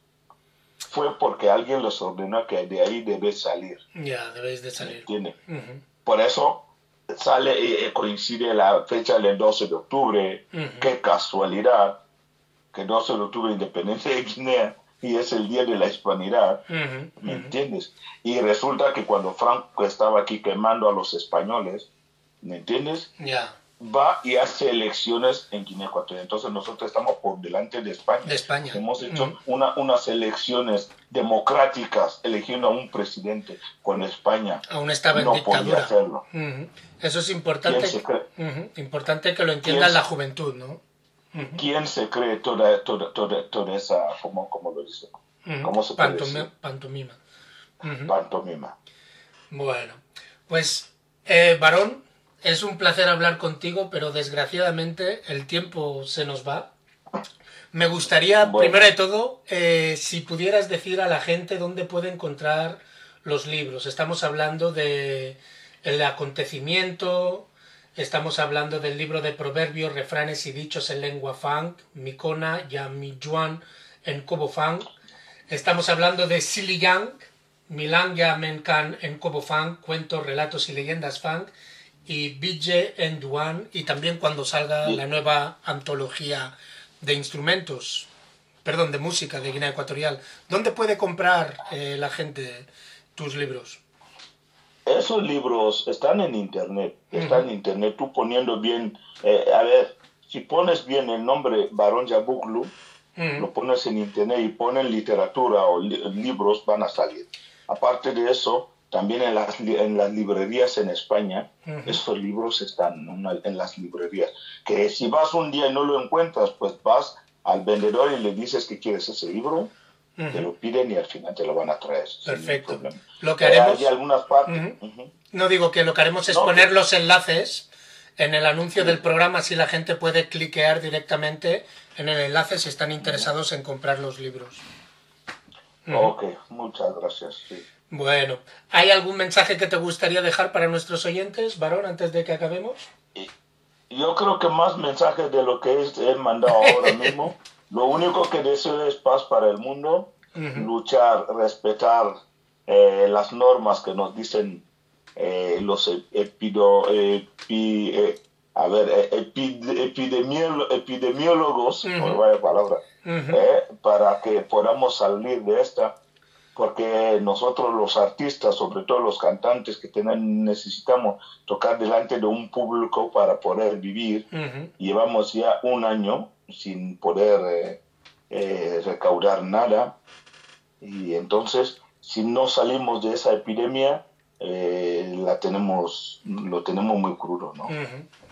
Fue porque alguien les ordenó que de ahí debe salir Ya, debéis de salir. ¿entiendes? Ujú. por eso sale y eh, coincide la fecha del 12 de octubre Ujú. qué casualidad que 12 de octubre independencia de Guinea y es el día de la hispanidad Ujú. ¿Me Ujú. entiendes? Y resulta que cuando Franco estaba aquí quemando a los españoles, ¿me entiendes? Ya, Va y hace elecciones en Guinea Ecuatorial. Entonces nosotros estamos por delante de España. de España. Hemos hecho una, unas elecciones democráticas eligiendo a un presidente con España. Aún estaba en no podía dictadura. hacerlo. Ujú. Eso es importante. ¿Quién se cree? Ujú. Importante que lo entienda ¿Quién la juventud, ¿no? Ujú. ¿Quién se cree toda, toda, toda, toda esa, ¿cómo, cómo lo dice? Ujú. ¿Cómo se puede Pantomi- decir? Pantomima. Pantomima. Bueno, pues, eh, varón, es un placer hablar contigo, pero desgraciadamente el tiempo se nos va. Me gustaría, Bueno. primero de todo, eh, si pudieras decir a la gente dónde puede encontrar los libros. Estamos hablando de el acontecimiento, estamos hablando del libro de proverbios, refranes y dichos en lengua fang, Mikona, Yamijuan en Kobo Fang. Estamos hablando de Siliyang, Milanga Menkan en Kobo Fang, cuentos, relatos y leyendas Fang, y Bille en Duan, y también cuando salga la nueva antología de instrumentos, perdón, de música de Guinea Ecuatorial. ¿Dónde puede comprar eh, la gente tus libros? Esos libros están en internet, están en internet, tú poniendo bien, eh, a ver, si pones bien el nombre Barón Yabuglu, Ujú. lo pones en internet y ponen literatura o li- libros, van a salir. Aparte de eso, también en las, en las librerías en España, Ujú. esos libros están en, una- en las librerías. Que si vas un día y no lo encuentras, pues vas al vendedor y le dices que quieres ese libro, te lo piden y al final te lo van a traer. Perfecto. Lo que haremos- Hay algunas partes. No digo que lo que haremos es No, poner que- los enlaces en el anuncio del programa, así la gente puede cliquear directamente en el enlace si están interesados en comprar los libros. Ok, muchas gracias. sí. Bueno, ¿hay algún mensaje que te gustaría dejar para nuestros oyentes, varón, antes de que acabemos? Yo creo que más mensajes de lo que es- he mandado ahora mismo. Lo único que deseo es paz para el mundo, luchar, respetar eh, las normas que nos dicen eh, los e- epido, epi- eh, a ver, eh, epi- epidemiolo- epidemiólogos, por vaya palabra, eh, para que podamos salir de esta, porque nosotros los artistas, sobre todo los cantantes que tienen, necesitamos tocar delante de un público para poder vivir. Llevamos ya un año sin poder eh, eh, recaudar nada. Y entonces, si no salimos de esa epidemia, eh, la tenemos, lo tenemos muy crudo, ¿no?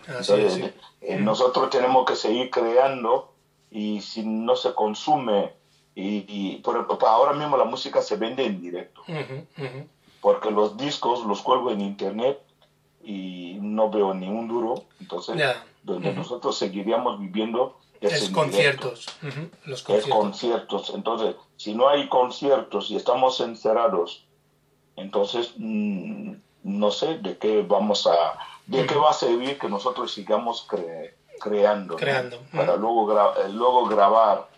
Entonces, eh, nosotros tenemos que seguir creando y si no se consume, y, y por, por- ahora mismo la música se vende en directo, porque los discos los cuelgo en internet y no veo ni un duro, entonces donde nosotros seguiríamos viviendo es, Es en conciertos. Los es conciertos. Entonces, si no hay conciertos y estamos encerrados, entonces mm, no sé de qué vamos a, de qué va a servir que nosotros sigamos cre- creando, para luego, gra- eh, luego grabar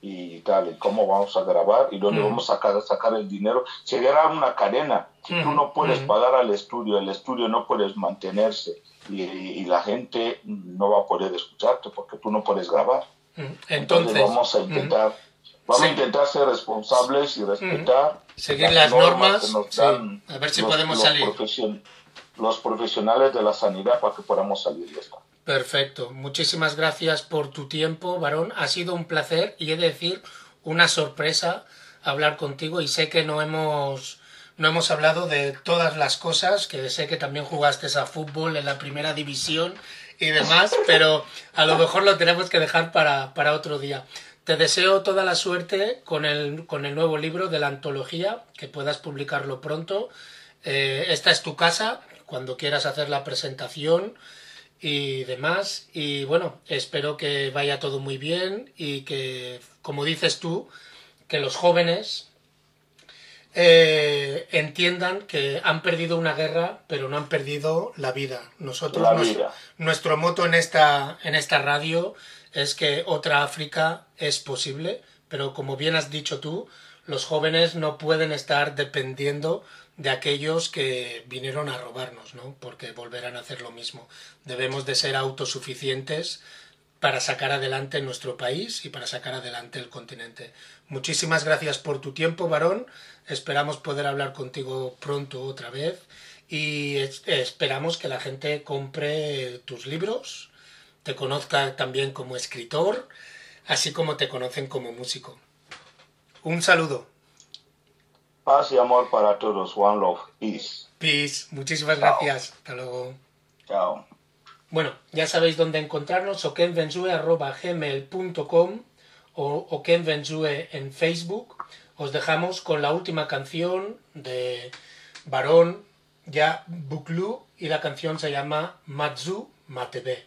y tal, y cómo vamos a grabar y dónde vamos a sacar, sacar el dinero. Sería una cadena. Si tú no puedes pagar al estudio, el estudio no puedes mantenerse y, y la gente no va a poder escucharte porque tú no puedes grabar. Entonces, Entonces, vamos a intentar, vamos Sí. a intentar ser responsables y respetar Seguir las normas, que nos sí. A ver si los- podemos los salir. profesion- los profesionales de la sanidad para que podamos salir de esto. Perfecto. Muchísimas gracias por tu tiempo, varón. Ha sido un placer y he de decir una sorpresa hablar contigo y sé que no hemos no hemos hablado de todas las cosas, que sé que también jugaste a fútbol en la primera división y demás, pero a lo mejor lo tenemos que dejar para, para otro día. Te deseo toda la suerte con el, con el nuevo libro de la antología, que puedas publicarlo pronto. Eh, esta es tu casa, cuando quieras hacer la presentación y demás. Y bueno, espero que vaya todo muy bien y que, como dices tú, que los jóvenes eh, entiendan que han perdido una guerra, pero no han perdido la vida. Nosotros, La vida. nuestro moto en esta, en esta radio es que otra África es posible, pero como bien has dicho tú, los jóvenes no pueden estar dependiendo de aquellos que vinieron a robarnos, ¿no? Porque volverán a hacer lo mismo. Debemos de ser autosuficientes para sacar adelante nuestro país y para sacar adelante el continente. Muchísimas gracias por tu tiempo, varón. Esperamos poder hablar contigo pronto otra vez y es- esperamos que la gente compre tus libros, te conozca también como escritor, así como te conocen como músico. Un saludo. Paz y amor para todos. One love. Peace. Peace. Muchísimas Chao. gracias. Hasta luego. Chao. Bueno, ya sabéis dónde encontrarnos, okenvenzue.gmail.com o okenvenzue en Facebook. Os dejamos con la última canción de Barón Ya Buklu y la canción se llama Matsu Matebe.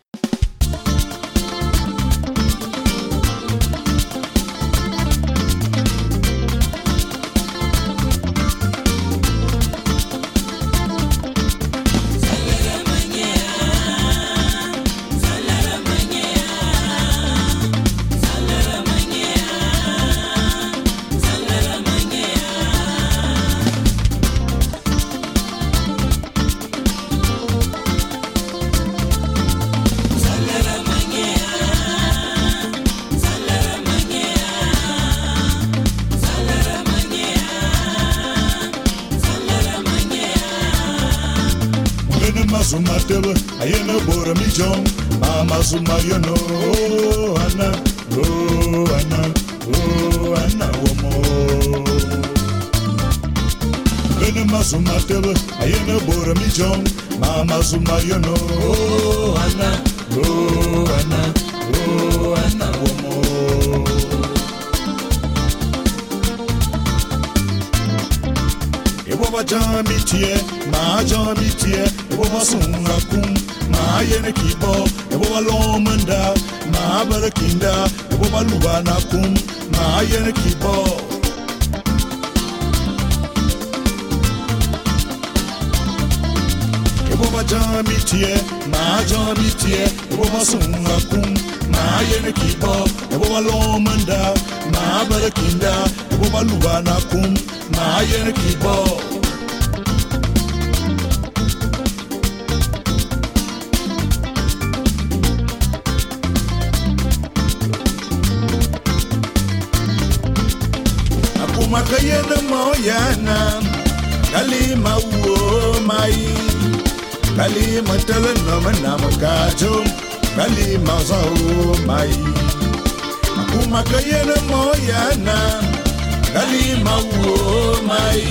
Ma mazuma yono, oh ana, oh ana, oh ana womo. Ene mazuma tebe, ayene bora mi jong, ma mazuma yono, ana, oh ana, oh ana womo. Eboba jambi tie, ma jambi tie, eboba sunga kum, ma yene kibo, walomanda ma barakinda yabo baluba nakum ma yen kibo Boba jamitie, ma jamitie, boba sungakum, ma yen kibo, boba lomanda, ma barakinda, boba luba nakum, ma yen kibo. mmadụ ma ọ ya kalima wuo mai. Kalima tele nọmụ na m kalima ọzọ wuo mai. Makumaka ya na ma ọ kalima wuo mai.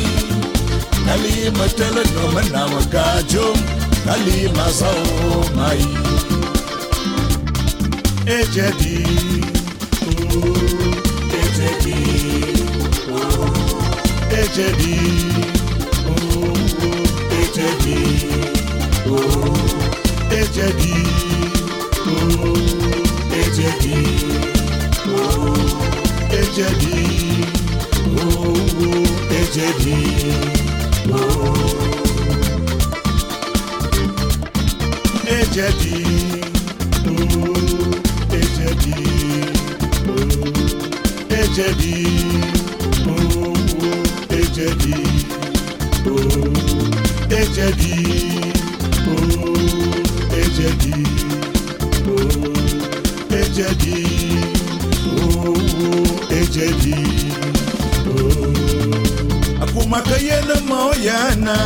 Kalima tele nọmụ na m kajụ kalima ọzọ wuo mai ejedi ooo ejedi. Oh, ejedi oh, oh, ejedi oh, ejedi oh, ejedi oh, ejedi oh, oh, ejedi oh, ejedi oh, ejedi oh, ejedi oh, echedi oh, echedi oh, echedi oh, echedi oh, echedi o akumakayena maoyana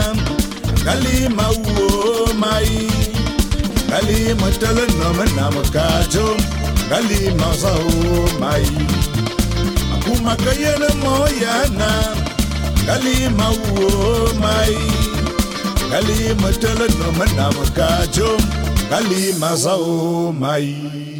kalima uo mai kalima talanoma kajo, kalima sao mai. Akumakayena maoyana kalima wo mai. Kalima tala no manam ka ma kalima zau mai.